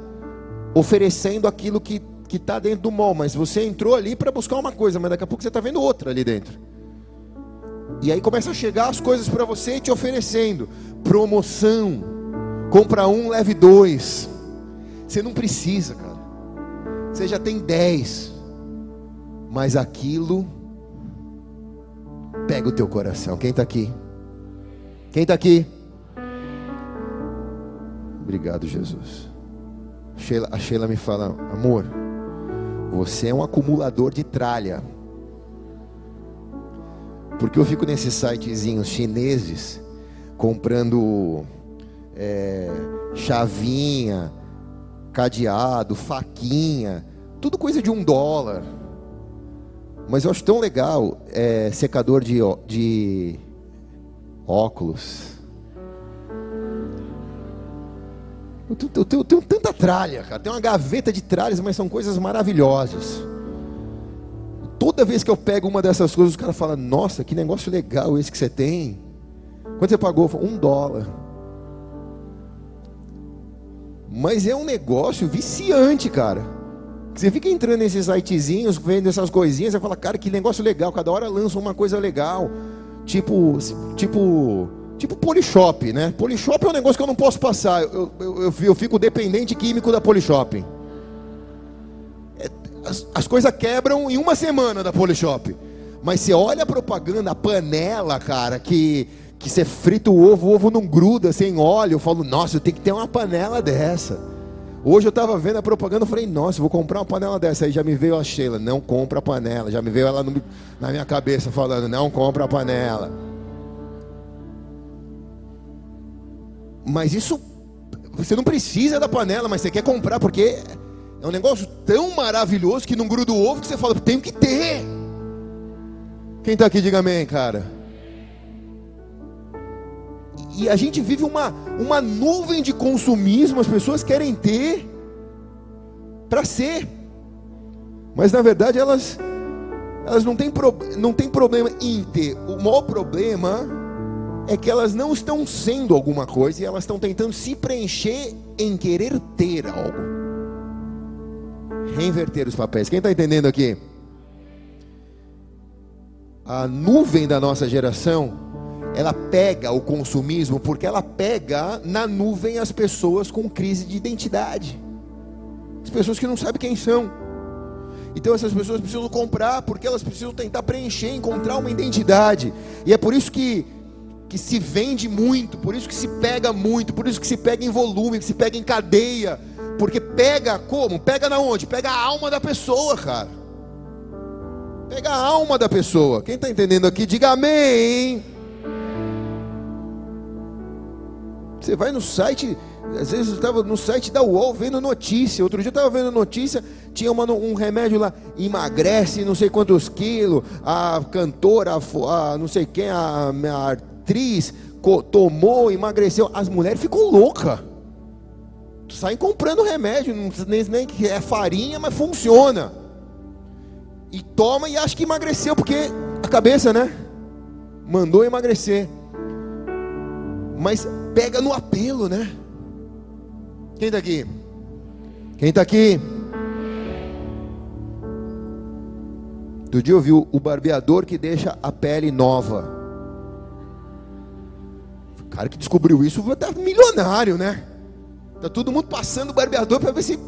oferecendo aquilo que que está dentro do mall, mas você entrou ali para buscar uma coisa, mas daqui a pouco você está vendo outra ali dentro. E aí começa a chegar as coisas para você te oferecendo promoção, compra um leve dois. Você não precisa, cara. Você já tem dez mas aquilo pega o teu coração. Quem está aqui? Quem está aqui? Obrigado, Jesus. Sheila, a Sheila me fala, amor, você é um acumulador de tralha. Porque eu fico nesses sitezinhos chineses comprando é, chavinha, cadeado, faquinha, tudo coisa de um dólar. Mas eu acho tão legal é, secador de, de óculos. Eu tenho, eu, tenho, eu tenho, tanta tralha, cara. Tem uma gaveta de tralhas, mas são coisas maravilhosas. Toda vez que eu pego uma dessas coisas, os caras falam: Nossa, que negócio legal esse que você tem. Quanto você pagou? Um dólar. Mas é um negócio viciante, cara. Você fica entrando nesses sitezinhos, vendo essas coisinhas, você fala, cara, que negócio legal. Cada hora lança uma coisa legal. Tipo, tipo, tipo Polishop, né? Polishop é um negócio que eu não posso passar. Eu, eu, eu, fico dependente químico da Polishop. É, as, as coisas quebram em uma semana da Polishop. Mas você olha a propaganda, a panela, cara, que que você frita o ovo, o ovo não gruda sem óleo. Eu falo, nossa, eu tenho que ter uma panela dessa. Hoje eu estava vendo a propaganda, eu falei, nossa, vou comprar uma panela dessa. Aí já me veio a Sheila, não compra a panela. Já me veio ela no, na minha cabeça falando, não compra a panela. Mas isso, você não precisa da panela, mas você quer comprar porque é um negócio tão maravilhoso que não gruda o ovo que você fala, tenho que ter. Quem está aqui, diga amém, cara. E a gente vive uma, uma nuvem de consumismo, as pessoas querem ter para ser. Mas na verdade elas, elas não, têm pro, não têm problema em ter. O maior problema é que elas não estão sendo alguma coisa e elas estão tentando se preencher em querer ter algo. Reinverter os papéis. Quem está entendendo aqui? A nuvem da nossa geração ela pega o consumismo porque ela pega na nuvem as pessoas com crise de identidade, as pessoas que não sabem quem são. Então essas pessoas precisam comprar porque elas precisam tentar preencher, encontrar uma identidade. E é por isso que que se vende muito, por isso que se pega muito, por isso que se pega em volume, que se pega em cadeia, porque pega como? Pega na onde? Pega a alma da pessoa, cara. Pega a alma da pessoa. Quem está entendendo aqui, diga amém. Você vai no site, às vezes eu estava no site da UOL vendo notícia. Outro dia eu estava vendo notícia, tinha uma, um remédio lá, emagrece não sei quantos quilos. A cantora, a, a não sei quem, a, a atriz tomou, emagreceu. As mulheres ficam loucas. Saem comprando remédio, não nem, nem que é farinha, mas funciona. E toma e acha que emagreceu, porque a cabeça, né? Mandou emagrecer. Mas pega no apelo, né? Quem está aqui? Quem está aqui? Do dia eu vi o barbeador que deixa a pele nova. O cara que descobriu isso vai estar milionário, né? Tá todo mundo passando o barbeador para ver se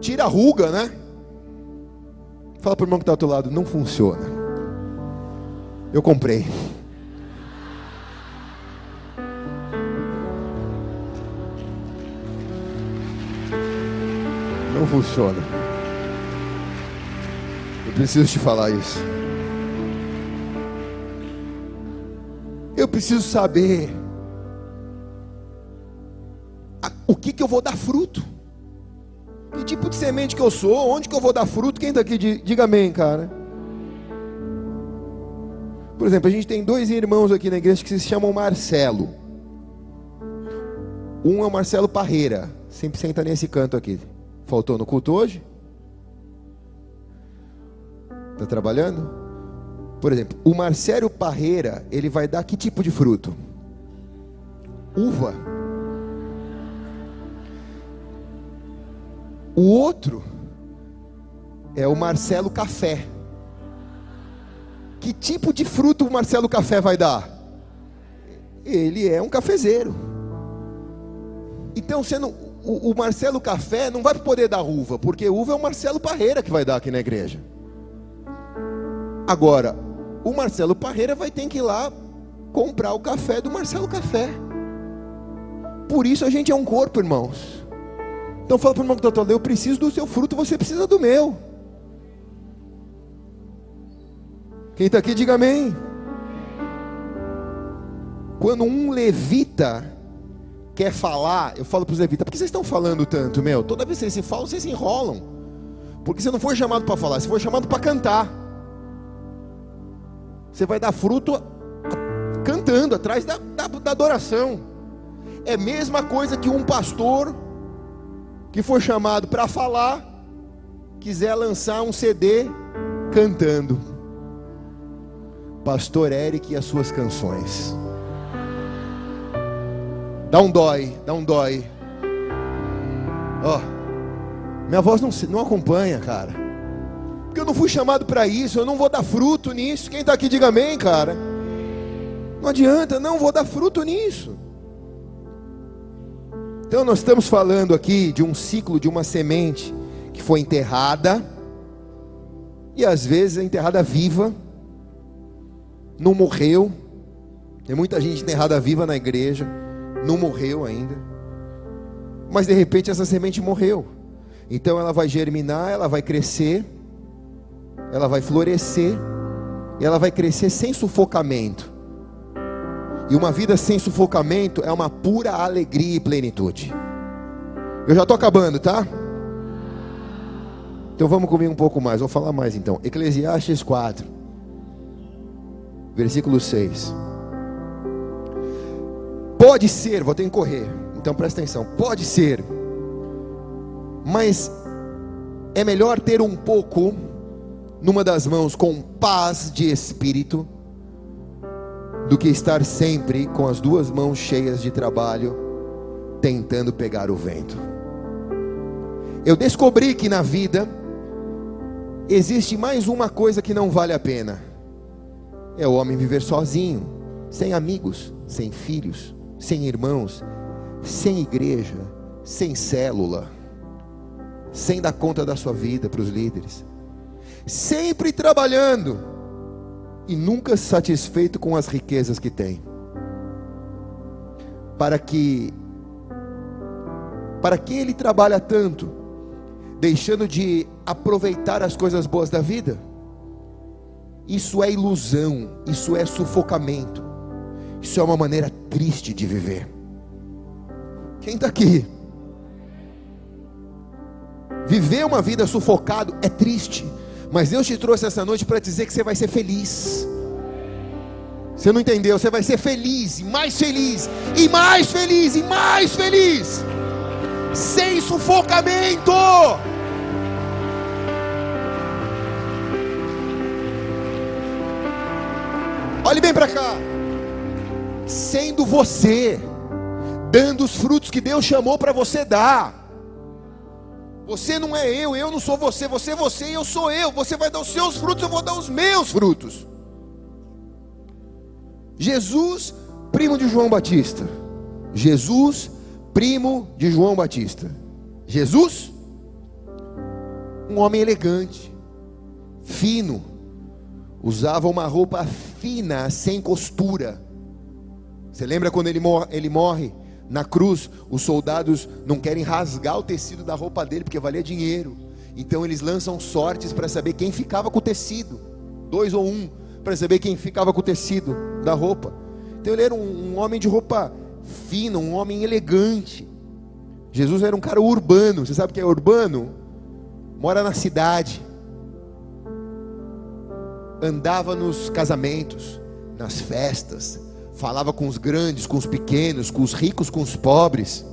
tira a ruga, né? Fala para o irmão que está ao teu lado, não funciona. Eu comprei. Não funciona. Eu preciso te falar isso. Eu preciso saber o que, que eu vou dar fruto. Que tipo de semente que eu sou, onde que eu vou dar fruto? Quem está aqui, diga amém, cara. Por exemplo, a gente tem dois irmãos aqui na igreja que se chamam Marcelo. Um é o Marcelo Parreira, sempre senta nesse canto aqui. Faltou no culto hoje? Está trabalhando? Por exemplo, o Marcelo Parreira, ele vai dar que tipo de fruto? Uva. O outro é o Marcelo Café. Que tipo de fruto o Marcelo Café vai dar? Ele é um cafezeiro. Então, sendo o, o Marcelo Café não vai poder dar uva, porque uva é o Marcelo Parreira que vai dar aqui na igreja. Agora, o Marcelo Parreira vai ter que ir lá comprar o café do Marcelo Café. Por isso a gente é um corpo, irmãos. Então fala para o irmão que está eu preciso do seu fruto, você precisa do meu. Quem está aqui, diga amém. Quando um levita quer falar, eu falo para os levitas: por que vocês estão falando tanto, meu? Toda vez que vocês se falam, vocês se enrolam. Porque você não foi chamado para falar, você foi chamado para cantar. Você vai dar fruto cantando, atrás da, da, da adoração. É a mesma coisa que um pastor que foi chamado para falar, quiser lançar um CD cantando. Pastor Eric e as suas canções. Dá um dói, dá um dói. Ó, oh, minha voz não, não acompanha, cara. Porque eu não fui chamado para isso, eu não vou dar fruto nisso. Quem está aqui, diga amém, cara. Não adianta, não vou dar fruto nisso. Então nós estamos falando aqui de um ciclo de uma semente que foi enterrada e às vezes é enterrada viva, não morreu. Tem muita gente enterrada viva na igreja, não morreu ainda. Mas de repente essa semente morreu. Então ela vai germinar, ela vai crescer, ela vai florescer, e ela vai crescer sem sufocamento. E uma vida sem sufocamento é uma pura alegria e plenitude. Eu já estou acabando, tá? Então vamos comigo um pouco mais, vou falar mais então. Eclesiastes 4, versículo 6. Pode ser, vou ter que correr, então presta atenção. Pode ser, mas é melhor ter um pouco numa das mãos com paz de espírito do que estar sempre com as duas mãos cheias de trabalho, tentando pegar o vento. Eu descobri que na vida existe mais uma coisa que não vale a pena: é o homem viver sozinho, sem amigos, sem filhos, sem irmãos, sem igreja, sem célula, sem dar conta da sua vida para os líderes, sempre trabalhando e nunca satisfeito com as riquezas que tem. Para que para que ele trabalha tanto, deixando de aproveitar as coisas boas da vida? Isso é ilusão, isso é sufocamento. Isso é uma maneira triste de viver. Quem está aqui? Viver uma vida sufocado é triste. Mas Deus te trouxe essa noite para dizer que você vai ser feliz. Você não entendeu? Você vai ser feliz, e mais feliz, e mais feliz, e mais feliz, sem sufocamento. Olhe bem para cá, sendo você, dando os frutos que Deus chamou para você dar. Você não é eu, eu não sou você, você é você e eu sou eu. Você vai dar os seus frutos, eu vou dar os meus frutos. Jesus, primo de João Batista. Jesus, primo de João Batista. Jesus, um homem elegante, fino, usava uma roupa fina, sem costura. Você lembra quando ele morre? Ele morre na cruz, os soldados não querem rasgar o tecido da roupa dele porque valia dinheiro. Então eles lançam sortes para saber quem ficava com o tecido, dois ou um, para saber quem ficava com o tecido da roupa. Então ele era um, um homem de roupa fina, um homem elegante. Jesus era um cara urbano. Você sabe o que é urbano? Mora na cidade. Andava nos casamentos, nas festas, falava com os grandes, com os pequenos, com os ricos, com os pobres,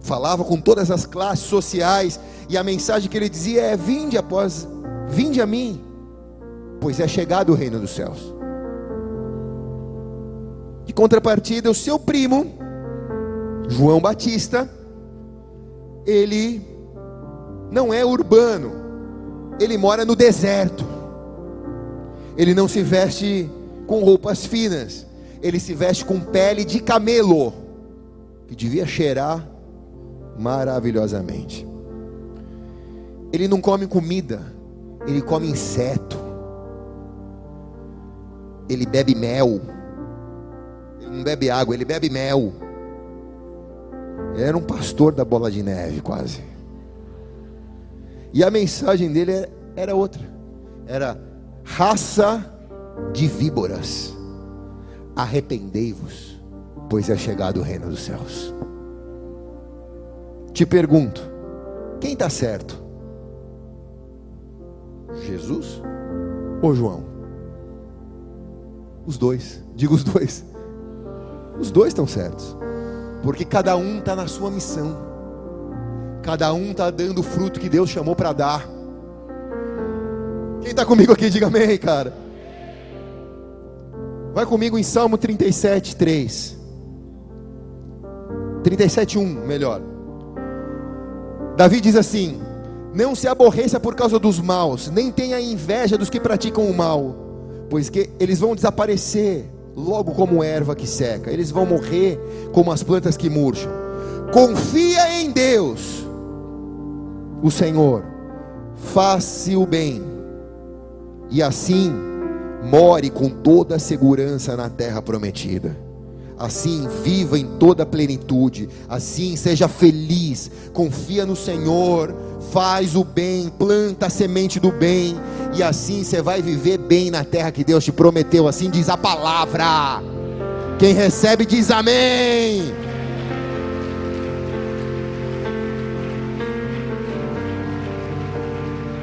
falava com todas as classes sociais, e a mensagem que ele dizia é: Vinde após, vinde a mim, pois é chegado o reino dos céus. De contrapartida, o seu primo, João Batista, ele não é urbano, ele mora no deserto, ele não se veste com roupas finas, ele se veste com pele de camelo, que devia cheirar maravilhosamente. Ele não come comida, ele come inseto. Ele bebe mel. Ele não bebe água, ele bebe mel. Ele era um pastor da bola de neve, quase. E a mensagem dele era outra: era raça de víboras. arrependei-vos, pois é chegado o reino dos céus. Te pergunto, quem está certo? Jesus ou João? Os dois, digo os dois. Os dois estão certos, porque cada um está na sua missão, cada um está dando o fruto que Deus chamou para dar. Quem está comigo aqui, diga amém, cara. Vai comigo em Salmo 37, 3. 37, 1, melhor. Davi diz assim: Não se aborreça por causa dos maus, nem tenha inveja dos que praticam o mal, pois que eles vão desaparecer logo como erva que seca, eles vão morrer como as plantas que murcham. Confia em Deus, o Senhor, faça o bem, e assim more com toda a segurança na terra prometida. Assim, viva em toda a plenitude. Assim, seja feliz. Confia no Senhor. Faz o bem. Planta a semente do bem. E assim você vai viver bem na terra que Deus te prometeu. Assim diz a palavra. Quem recebe diz amém.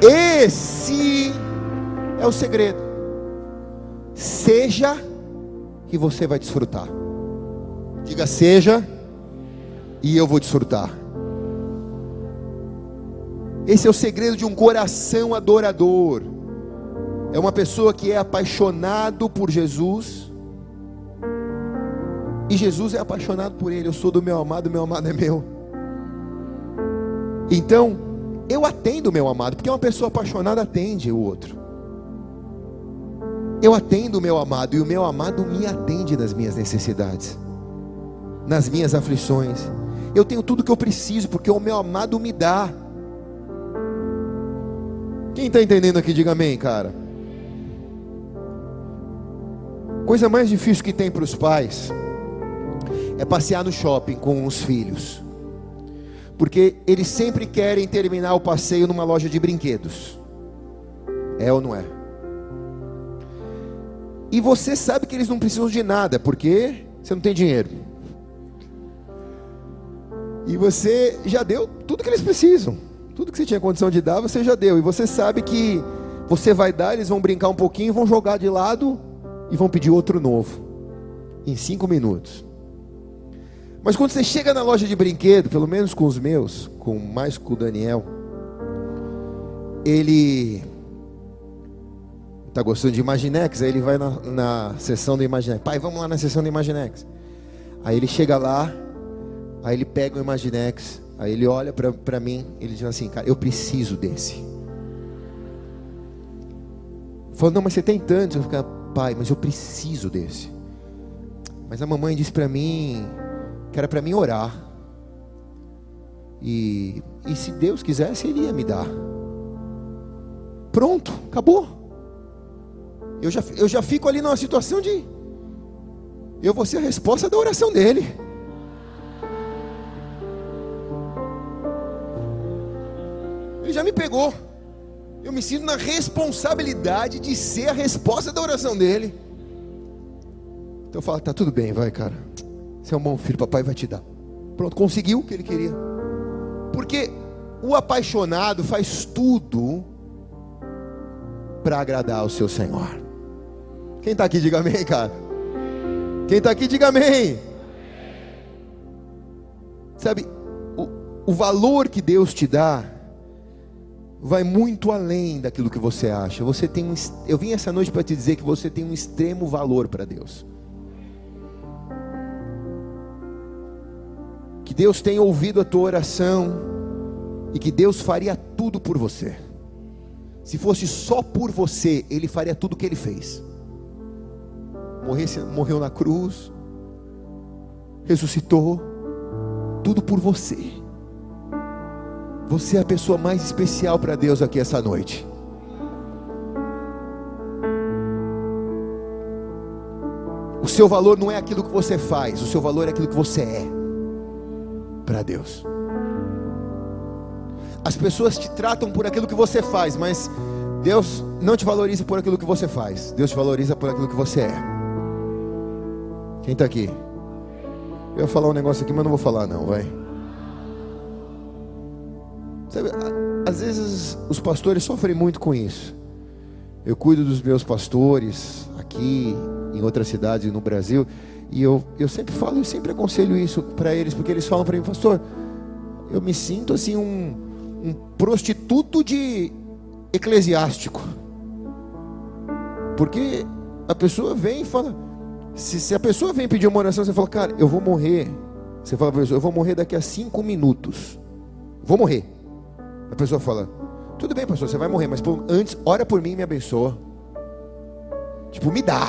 Esse é o segredo. Seja que você vai desfrutar. Diga seja e eu vou desfrutar. Esse é o segredo de um coração adorador. É uma pessoa que é apaixonado por Jesus. E Jesus é apaixonado por ele. Eu sou do meu amado, meu amado é meu. Então, eu atendo o meu amado, porque uma pessoa apaixonada atende o outro. Eu atendo o meu amado e o meu amado me atende nas minhas necessidades nas minhas aflições. Eu tenho tudo que eu preciso, porque o meu amado me dá. Quem está entendendo aqui, diga amém, cara. Coisa mais difícil que tem para os pais é passear no shopping com os filhos, porque eles sempre querem terminar o passeio numa loja de brinquedos. É ou não é? E você sabe que eles não precisam de nada, porque você não tem dinheiro. E você já deu tudo que eles precisam. Tudo que você tinha condição de dar, você já deu. E você sabe que você vai dar, eles vão brincar um pouquinho, vão jogar de lado e vão pedir outro novo. Em cinco minutos. Mas quando você chega na loja de brinquedo, pelo menos com os meus, com mais com o Daniel, ele está gostando de Imaginex, aí ele vai na, na sessão do Imaginex. Pai, vamos lá na sessão do Imaginex. Aí ele chega lá, Aí ele pega o Imaginex, aí ele olha para mim, ele diz assim, cara, eu preciso desse. Falou, não, mas você tem tantos. Eu fico, pai, mas eu preciso desse. Mas a mamãe disse para mim que era para mim orar. E, e se Deus quisesse, Ele ia me dar. Pronto, acabou. Eu já, eu já fico ali numa situação de. Eu vou ser a resposta da oração dele. Ele já me pegou. Eu me sinto na responsabilidade de ser a resposta da oração dele. Então eu falo, tá tudo bem, vai, cara. Você é um bom filho, papai vai te dar. Pronto, conseguiu o que ele queria. Porque o apaixonado faz tudo para agradar o seu Senhor. Quem está aqui, diga amém, cara. Quem está aqui, diga amém. Sabe, o, o valor que Deus te dá vai muito além daquilo que você acha. Você tem um, eu vim essa noite para te dizer que você tem um extremo valor para Deus. Que Deus tem ouvido a tua oração e que Deus faria tudo por você. Se fosse só por você, Ele faria tudo o que Ele fez. Morresse, morreu na cruz, ressuscitou, tudo por você. Você é a pessoa mais especial para Deus aqui essa noite. O seu valor não é aquilo que você faz, o seu valor é aquilo que você é para Deus. As pessoas te tratam por aquilo que você faz, mas Deus não te valoriza por aquilo que você faz, Deus te valoriza por aquilo que você é. Quem está aqui? Eu ia falar um negócio aqui, mas não vou falar não, vai. Sabe, às vezes os pastores sofrem muito com isso. Eu cuido dos meus pastores aqui, em outras cidades no Brasil, e eu, eu sempre falo e sempre aconselho isso para eles, porque eles falam para mim, pastor, eu me sinto assim um, um prostituto de eclesiástico. Porque a pessoa vem e fala, se, se a pessoa vem pedir uma oração, você fala, cara, eu vou morrer. Você fala para a pessoa, eu vou morrer daqui a cinco minutos. Vou morrer. A pessoa fala, tudo bem, pastor, você vai morrer, mas antes, ora por mim e me abençoa. Tipo, me dá.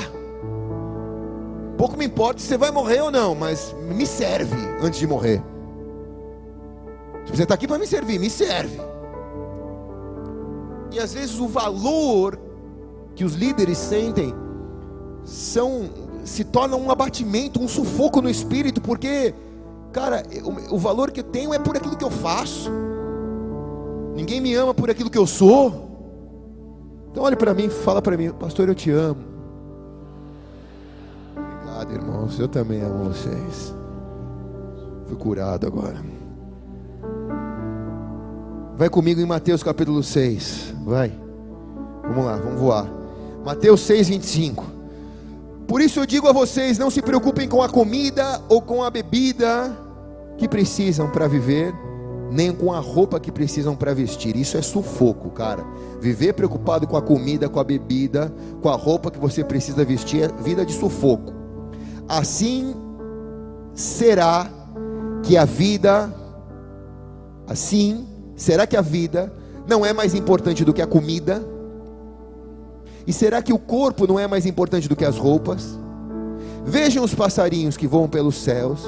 Pouco me importa se você vai morrer ou não, mas me serve antes de morrer. Você está aqui para me servir, me serve. E às vezes o valor que os líderes sentem são se torna um abatimento, um sufoco no espírito, porque, cara, o, o valor que eu tenho é por aquilo que eu faço. Ninguém me ama por aquilo que eu sou. Então olhe para mim, fala para mim, pastor, eu te amo. Obrigado, irmãos. Eu também amo vocês. Fui curado agora. Vai comigo em Mateus capítulo 6. Vai. Vamos lá, vamos voar. Mateus 6, 25. Por isso eu digo a vocês: não se preocupem com a comida ou com a bebida que precisam para viver, nem com a roupa que precisam para vestir. Isso é sufoco, cara. Viver preocupado com a comida, com a bebida, com a roupa que você precisa vestir é vida de sufoco. Assim será que a vida, assim será que a vida não é mais importante do que a comida? E será que o corpo não é mais importante do que as roupas? Vejam os passarinhos que voam pelos céus.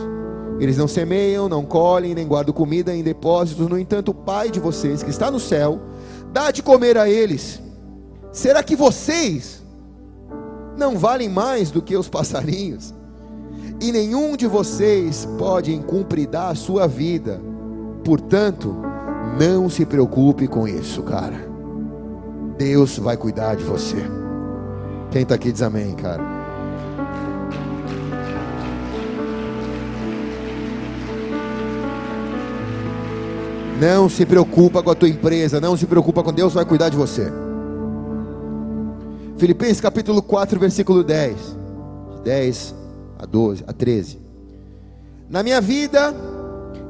Eles não semeiam, não colhem, nem guardam comida em depósitos. No entanto, o Pai de vocês, que está no céu, dá de comer a eles. Será que vocês não valem mais do que os passarinhos? E nenhum de vocês pode incumpridar a sua vida. Portanto, não se preocupe com isso, cara. Deus vai cuidar de você. Quem está aqui diz amém, cara. Não se preocupa com a tua empresa, não se preocupa com Deus vai cuidar de você. Filipenses capítulo 4, versículo 10. 10 a 12, a 13. Na minha vida,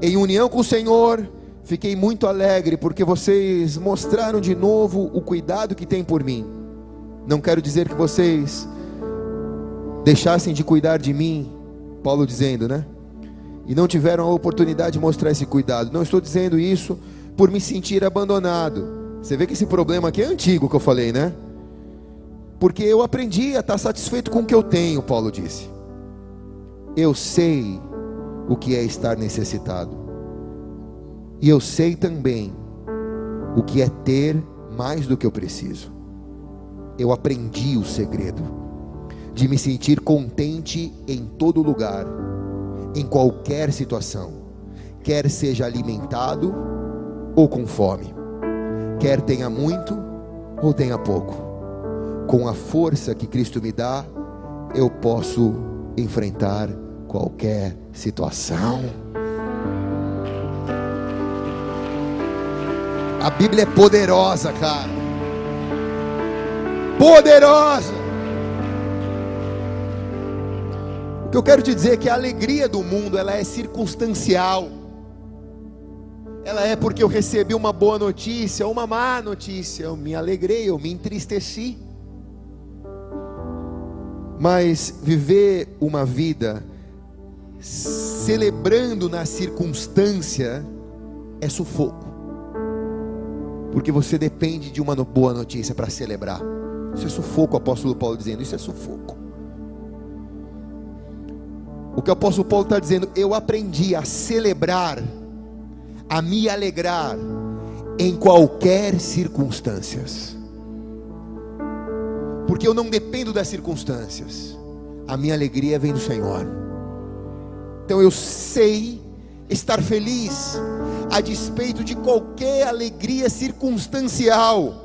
em união com o Senhor, Fiquei muito alegre porque vocês mostraram de novo o cuidado que tem por mim. Não quero dizer que vocês deixassem de cuidar de mim, Paulo dizendo, né? E não tiveram a oportunidade de mostrar esse cuidado. Não estou dizendo isso por me sentir abandonado. Você vê que esse problema aqui é antigo que eu falei, né? Porque eu aprendi a estar satisfeito com o que eu tenho, Paulo disse. Eu sei o que é estar necessitado. E eu sei também o que é ter mais do que eu preciso. Eu aprendi o segredo de me sentir contente em todo lugar, em qualquer situação, quer seja alimentado ou com fome, quer tenha muito ou tenha pouco. Com a força que Cristo me dá, eu posso enfrentar qualquer situação. A Bíblia é poderosa, cara. Poderosa. O que eu quero te dizer é que a alegria do mundo, ela é circunstancial. Ela é porque eu recebi uma boa notícia, uma má notícia, eu me alegrei, eu me entristeci. Mas viver uma vida celebrando na circunstância é sufoco porque você depende de uma boa notícia para celebrar. Isso é sufoco, o apóstolo Paulo dizendo, isso é sufoco. O que o apóstolo Paulo está dizendo, eu aprendi a celebrar, a me alegrar em qualquer circunstâncias. Porque eu não dependo das circunstâncias. A minha alegria vem do Senhor. Então eu sei estar feliz a despeito de qualquer alegria circunstancial.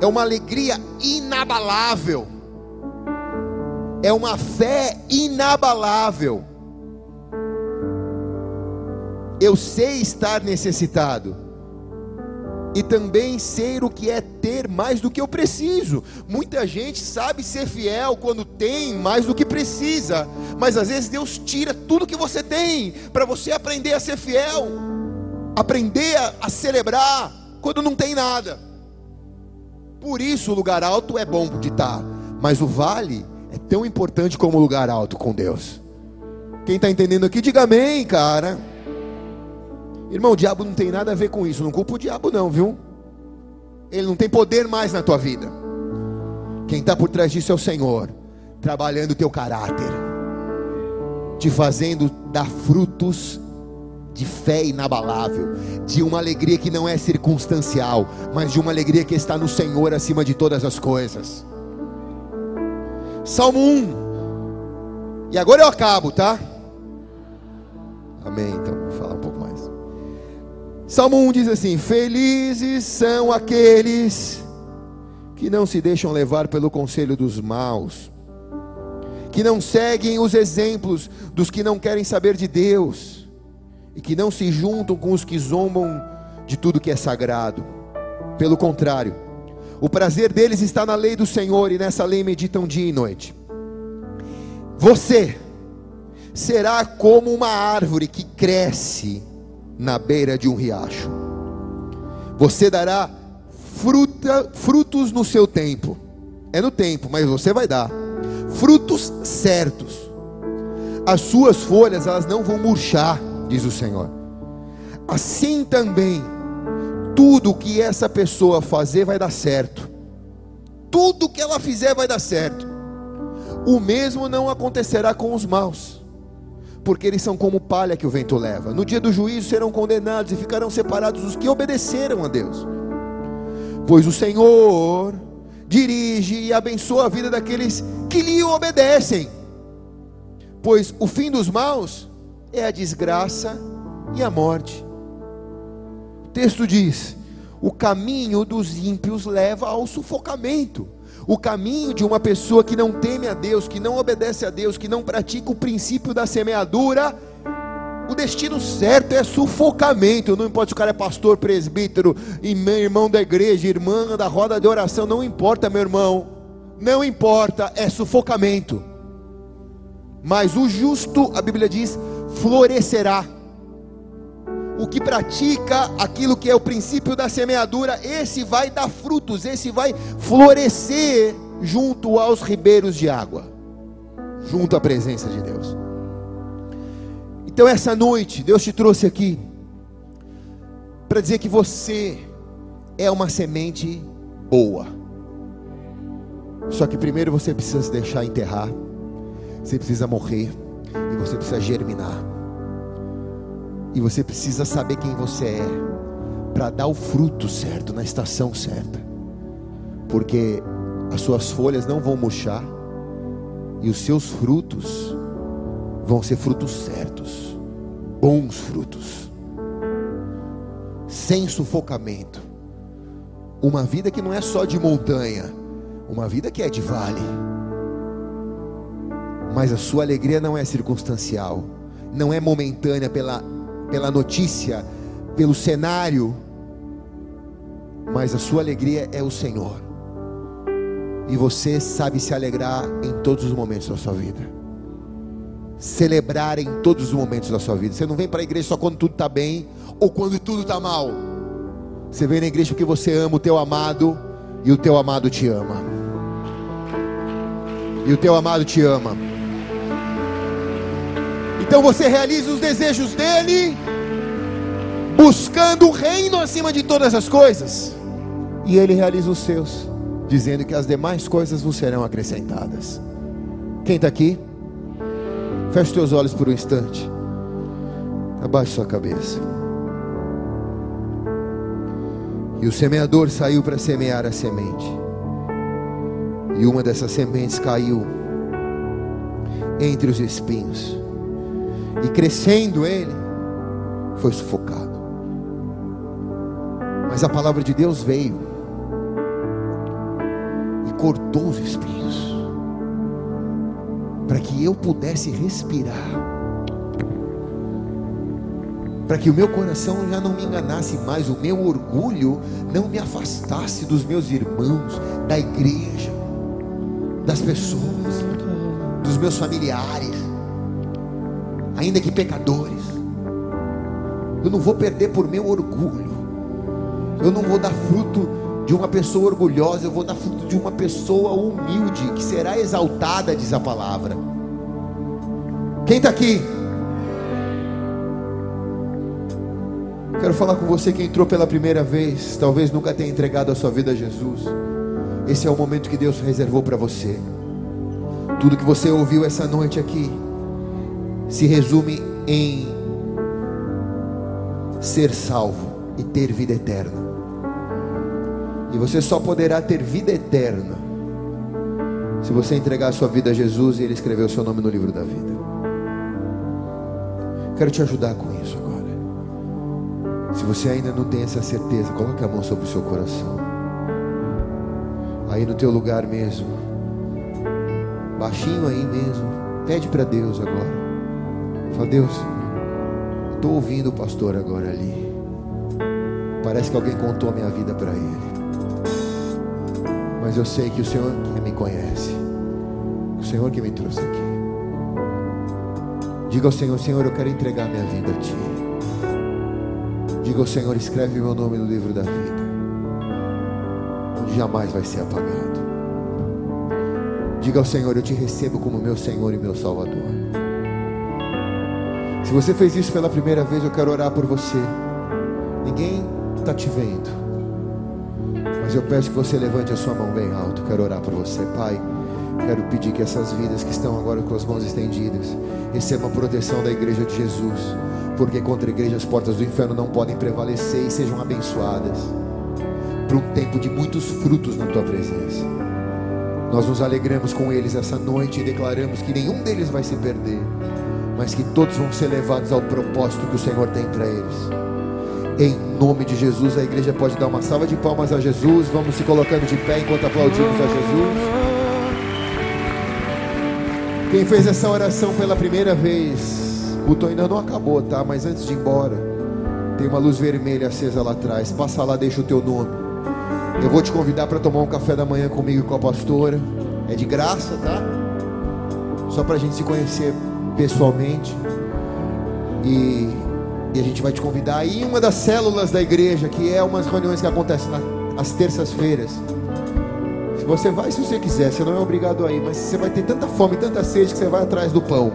É uma alegria inabalável. é uma fé inabalável. Eu sei estar necessitado, e também sei o que é ter mais do que eu preciso. Muita gente sabe ser fiel quando tem mais do que precisa, mas às vezes Deus tira tudo que você tem para você aprender a ser fiel, aprender a, a celebrar quando não tem nada. Por isso o lugar alto é bom de estar, mas o vale é tão importante como o lugar alto com Deus. Quem está entendendo aqui, diga amém, cara. Irmão, o diabo não tem nada a ver com isso. Não culpa o diabo, não, viu? Ele não tem poder mais na tua vida. Quem está por trás disso é o Senhor, trabalhando o teu caráter, te fazendo dar frutos de fé inabalável, de uma alegria que não é circunstancial, mas de uma alegria que está no Senhor acima de todas as coisas. Salmo 1. E agora eu acabo, tá? Amém. Então, Salmo 1 diz assim: Felizes são aqueles que não se deixam levar pelo conselho dos maus, que não seguem os exemplos dos que não querem saber de Deus e que não se juntam com os que zombam de tudo que é sagrado. Pelo contrário, o prazer deles está na lei do Senhor e nessa lei meditam dia e noite. Você será como uma árvore que cresce na beira de um riacho. Você dará fruta, frutos no seu tempo. É no tempo, mas você vai dar frutos certos. As suas folhas elas não vão murchar diz o Senhor. Assim também, tudo que essa pessoa fazer vai dar certo. Tudo que ela fizer vai dar certo. O mesmo não acontecerá com os maus, porque eles são como palha que o vento leva. No dia do juízo serão condenados e ficarão separados os que obedeceram a Deus. Pois o Senhor dirige e abençoa a vida daqueles que lhe obedecem. Pois o fim dos maus é a desgraça e a morte. O texto diz: o caminho dos ímpios leva ao sufocamento. O caminho de uma pessoa que não teme a Deus, que não obedece a Deus, que não pratica o princípio da semeadura, o destino certo é sufocamento. Não importa se o cara é pastor, presbítero, irmão da igreja, irmã da roda de oração, não importa, meu irmão. Não importa, é sufocamento. Mas o justo, a Bíblia diz, florescerá. O que pratica aquilo que é o princípio da semeadura, esse vai dar frutos, esse vai florescer junto aos ribeiros de água, junto à presença de Deus. Então, essa noite, Deus te trouxe aqui para dizer que você é uma semente boa. Só que primeiro você precisa se deixar enterrar, você precisa morrer e você precisa germinar. E você precisa saber quem você é para dar o fruto certo na estação certa. Porque as suas folhas não vão murchar e os seus frutos vão ser frutos certos, bons frutos, sem sufocamento. Uma vida que não é só de montanha, uma vida que é de vale mas a sua alegria não é circunstancial, não é momentânea pela, pela notícia, pelo cenário, mas a sua alegria é o Senhor, e você sabe se alegrar em todos os momentos da sua vida, celebrar em todos os momentos da sua vida. Você não vem para a igreja só quando tudo está bem ou quando tudo está mal. Você vem na igreja porque você ama o teu amado e o teu amado te ama. E o teu amado te ama. Então você realiza os desejos dele, buscando o reino acima de todas as coisas, e ele realiza os seus, dizendo que as demais coisas vos serão acrescentadas. Quem está aqui? Feche teus olhos por um instante, abaixe sua cabeça. E o semeador saiu para semear a semente, e uma dessas sementes caiu entre os espinhos e crescendo ele, foi sufocado. Mas a palavra de Deus veio e cortou os espinhos. para que eu pudesse respirar para que o meu coração já não me enganasse mais, o meu orgulho não me afastasse dos meus irmãos, da igreja, das pessoas, dos meus familiares, ainda que pecadores. Eu não vou perder por meu orgulho, eu não vou dar fruto de uma pessoa orgulhosa, eu vou dar fruto de uma pessoa humilde, que será exaltada, diz a palavra. Quem está aqui? Quero falar com você que entrou pela primeira vez, talvez nunca tenha entregado a sua vida a Jesus. Esse é o momento que Deus reservou para você. Tudo que você ouviu essa noite aqui se resume em ser salvo e ter vida eterna. E você só poderá ter vida eterna se você entregar a sua vida a Jesus e Ele escrever o seu nome no livro da vida. Quero te ajudar com isso agora. Se você ainda não tem essa certeza, coloque a mão sobre o seu coração. Aí no teu lugar mesmo. Baixinho aí mesmo. Pede para Deus agora. Fala, Deus, estou ouvindo o pastor agora ali. Parece que alguém contou a minha vida para ele. Mas eu sei que o Senhor que me conhece. O Senhor que me trouxe aqui. Diga ao Senhor, Senhor, eu quero entregar minha vida a Ti. Diga ao Senhor: escreve meu nome no livro da vida, onde jamais vai ser apagado. Diga ao Senhor: Eu te recebo como meu Senhor e meu Salvador. Se você fez isso pela primeira vez, eu quero orar por você. Ninguém está te vendo, mas eu peço que você levante a sua mão bem alto. Quero orar por você, Pai. Quero pedir que essas vidas que estão agora com as mãos estendidas recebam a proteção da igreja de Jesus porque contra a igreja as portas do inferno não podem prevalecer e sejam abençoadas para um tempo de muitos frutos na tua presença. Nós nos alegramos com eles essa noite e declaramos que nenhum deles vai se perder, mas que todos vão ser levados ao propósito que o Senhor tem para eles. Em nome de Jesus, a igreja pode dar uma salva de palmas a Jesus. Vamos se colocando de pé enquanto aplaudimos a Jesus. Quem fez essa oração pela primeira vez, o culto ainda não acabou, tá? Mas antes de ir embora, tem uma luz vermelha acesa lá atrás. Passa lá, deixa o teu nome. Eu vou te convidar para tomar um café da manhã comigo e com a pastora. É de graça, tá? Só para a gente se conhecer pessoalmente. E, e, a gente vai te convidar. E uma das células da igreja, que é umas reuniões que acontecem às terças-feiras. Você vai, se você quiser, você não é obrigado a ir, mas você vai ter tanta fome, tanta sede que você vai atrás do pão.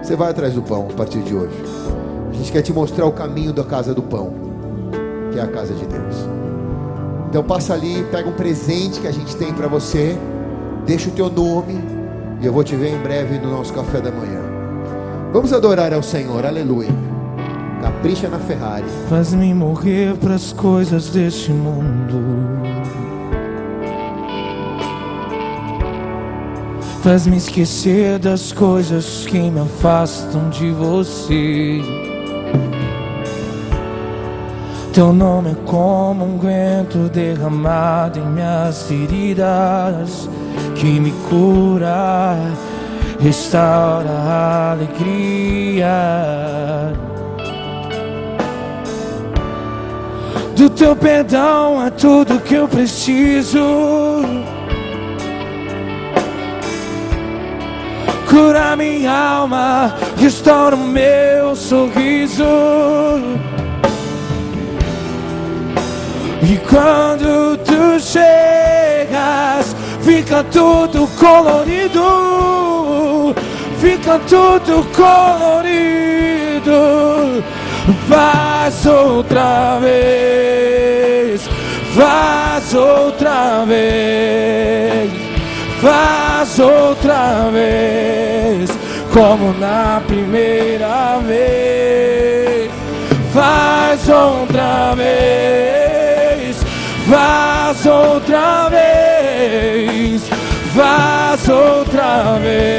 Você vai atrás do pão a partir de hoje. A gente quer te mostrar o caminho da casa do pão, que é a casa de Deus. Então passa ali, pega um presente que a gente tem para você, deixa o teu nome e eu vou te ver em breve no nosso café da manhã. Vamos adorar ao Senhor, aleluia. Capricha na Ferrari. Faz-me morrer para as coisas deste mundo. Faz-me esquecer das coisas que me afastam de você. Teu nome é como um vento derramado em minhas feridas, que me cura, restaura a alegria. Do teu perdão é tudo que eu preciso. cura minha alma, restaura o meu sorriso. E quando tu chegas, fica tudo colorido, fica tudo colorido. Faz outra vez, faz outra vez. Faz outra vez, como na primeira vez. Faz outra vez, faz outra vez, faz outra vez,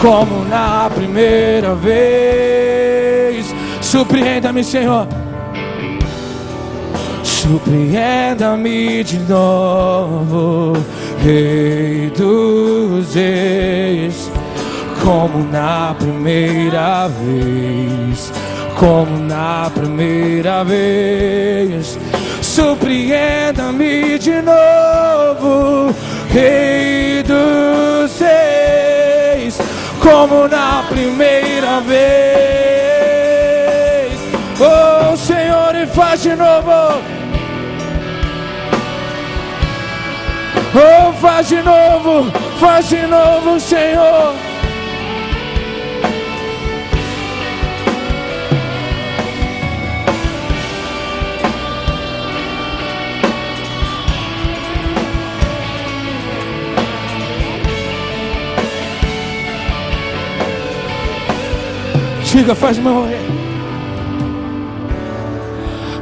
como na primeira vez. Surpreenda-me, Senhor. Surpreenda-me de novo Rei dos Reis, como na primeira vez, como na primeira vez. Surpreenda-me de novo, Rei dos Seis, como na primeira vez. Oh Senhor, e faz de novo. Oh, faz de novo, faz de novo, Senhor. Diga, faz-me morrer.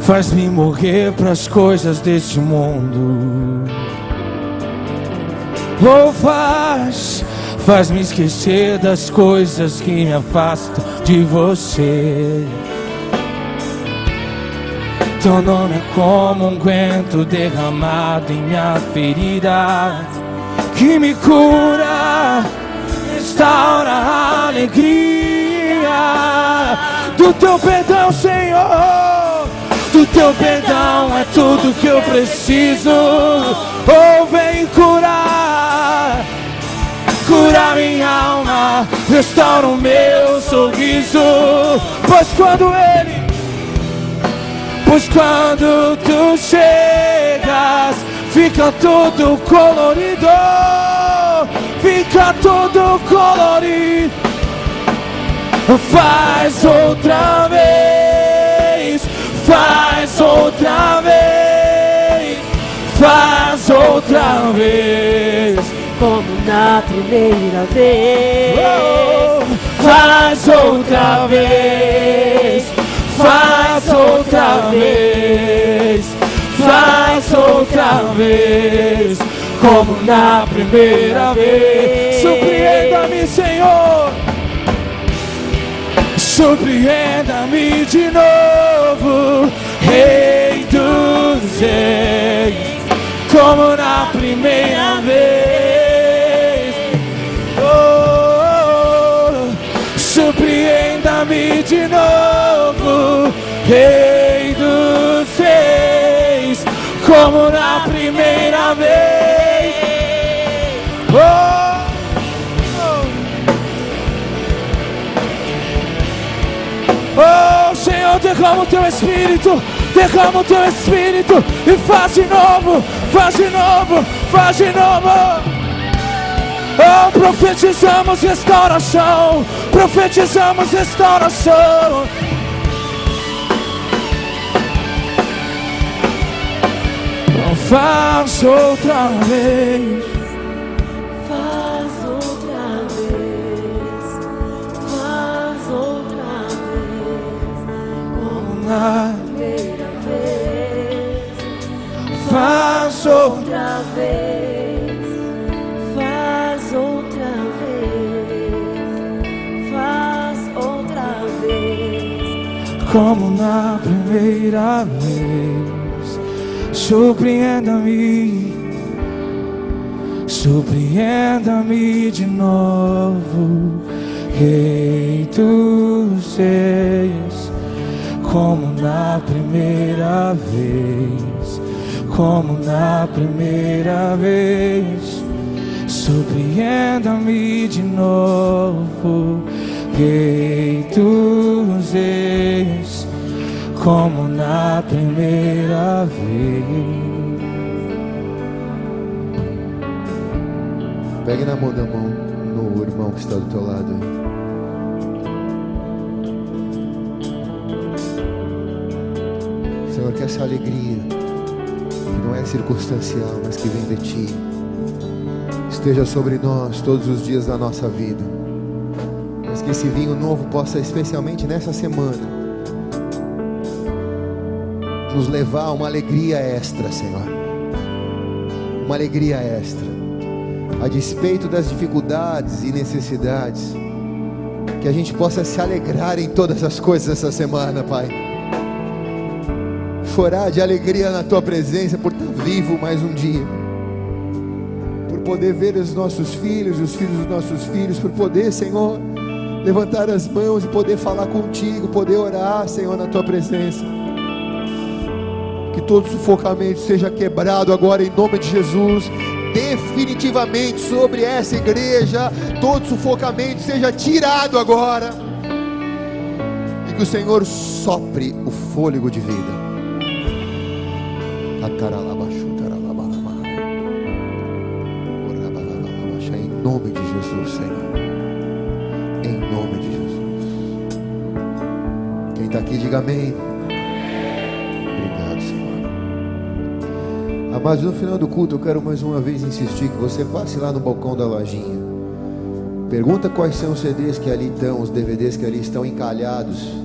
Faz-me morrer para as coisas deste mundo. Ou faz, faz-me esquecer das coisas que me afastam de você. Teu nome é como um guento derramado em minha ferida, que me cura, restaura a alegria do teu perdão, Senhor. Do teu perdão é tudo que eu preciso. Oh, vem curar, cura minha alma, restaura o meu sorriso. Pois quando Ele, pois quando tu chegas, fica tudo colorido, fica tudo colorido. Faz outra vez, faz outra vez, faz outra vez. como na primeira vez. Oh, faz outra vez, faz outra vez, faz outra vez, como na primeira vez. Surpreenda-me, Senhor. Surpreenda-me de novo, Rei dos Reis, como na primeira vez. Oh, surpreenda-me de novo, Rei derrama o teu espírito, derrama o teu espírito e faz de novo, faz de novo, faz de novo. Oh, profetizamos restauração, profetizamos restauração. Então faz outra vez. Primeira vez, Faz outra vez, faz outra vez, faz outra vez, como na primeira vez. Surpreenda-me, surpreenda-me de novo, Rei dos Reis, como na primeira vez, como na primeira vez. Surpreenda-me de novo, Rei dos Reis, como na primeira vez. Pegue na mão da mão no irmão que está do teu lado aí. Senhor, que essa alegria, que não é circunstancial, mas que vem de Ti, esteja sobre nós todos os dias da nossa vida. Mas que esse vinho novo possa, especialmente nessa semana, nos levar a uma alegria extra, Senhor. Uma alegria extra a despeito das dificuldades e necessidades, que a gente possa se alegrar em todas as coisas essa semana, Pai. Chorar de alegria na Tua presença por estar vivo mais um dia, por poder ver os nossos filhos, os filhos dos nossos filhos, por poder, Senhor, levantar as mãos e poder falar contigo, poder orar, Senhor, na tua presença. Que todo sufocamento seja quebrado agora em nome de Jesus, definitivamente sobre essa igreja, todo sufocamento seja tirado agora. E que o Senhor sopre o fôlego de vida. Em nome de Jesus, Senhor. Em nome de Jesus. Quem está aqui, diga amém. Obrigado, Senhor. Mas no final do culto eu quero mais uma vez insistir que você passe lá no balcão da lojinha. Pergunta quais são os CDs que ali estão, os DVDs que ali estão encalhados.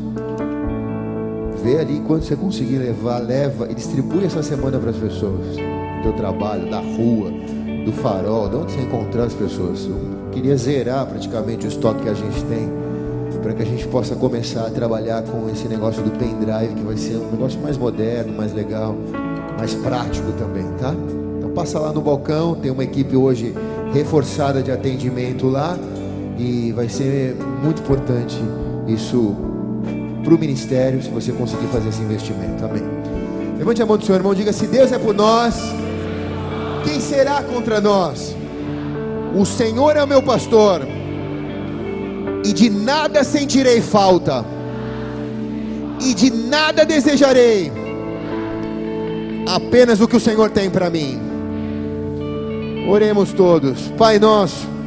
Vê ali quando você conseguir levar, leva e distribui essa semana para as pessoas. Do teu trabalho, da rua, do farol, de onde você encontrar as pessoas. Eu queria zerar praticamente o estoque que a gente tem, para que a gente possa começar a trabalhar com esse negócio do pendrive, que vai ser um negócio mais moderno, mais legal, mais prático também, tá? Então passa lá no balcão, tem uma equipe hoje reforçada de atendimento lá e vai ser muito importante isso para o ministério se você conseguir fazer esse investimento. Amém. Levante a mão do seu irmão, diga: se Deus é por nós, quem será contra nós? O Senhor é o meu pastor, e de nada sentirei falta, e de nada desejarei, apenas o que o Senhor tem para mim. Oremos todos, Pai nosso.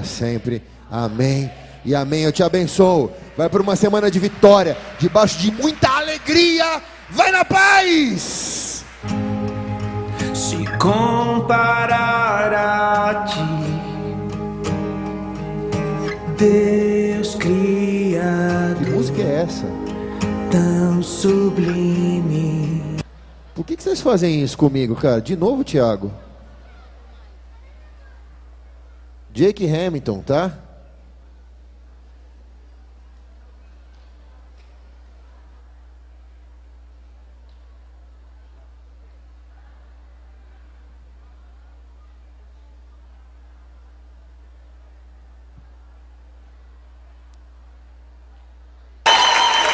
Para sempre. Amém. E amém. Eu te abençoo. Vai para uma semana de vitória, debaixo de muita alegria. Vai na paz. Se comparar a ti, Deus criado Que música é essa? tão sublime. Por que, que vocês fazem isso comigo, cara? De novo, Thiago. Jake Hamilton, tá?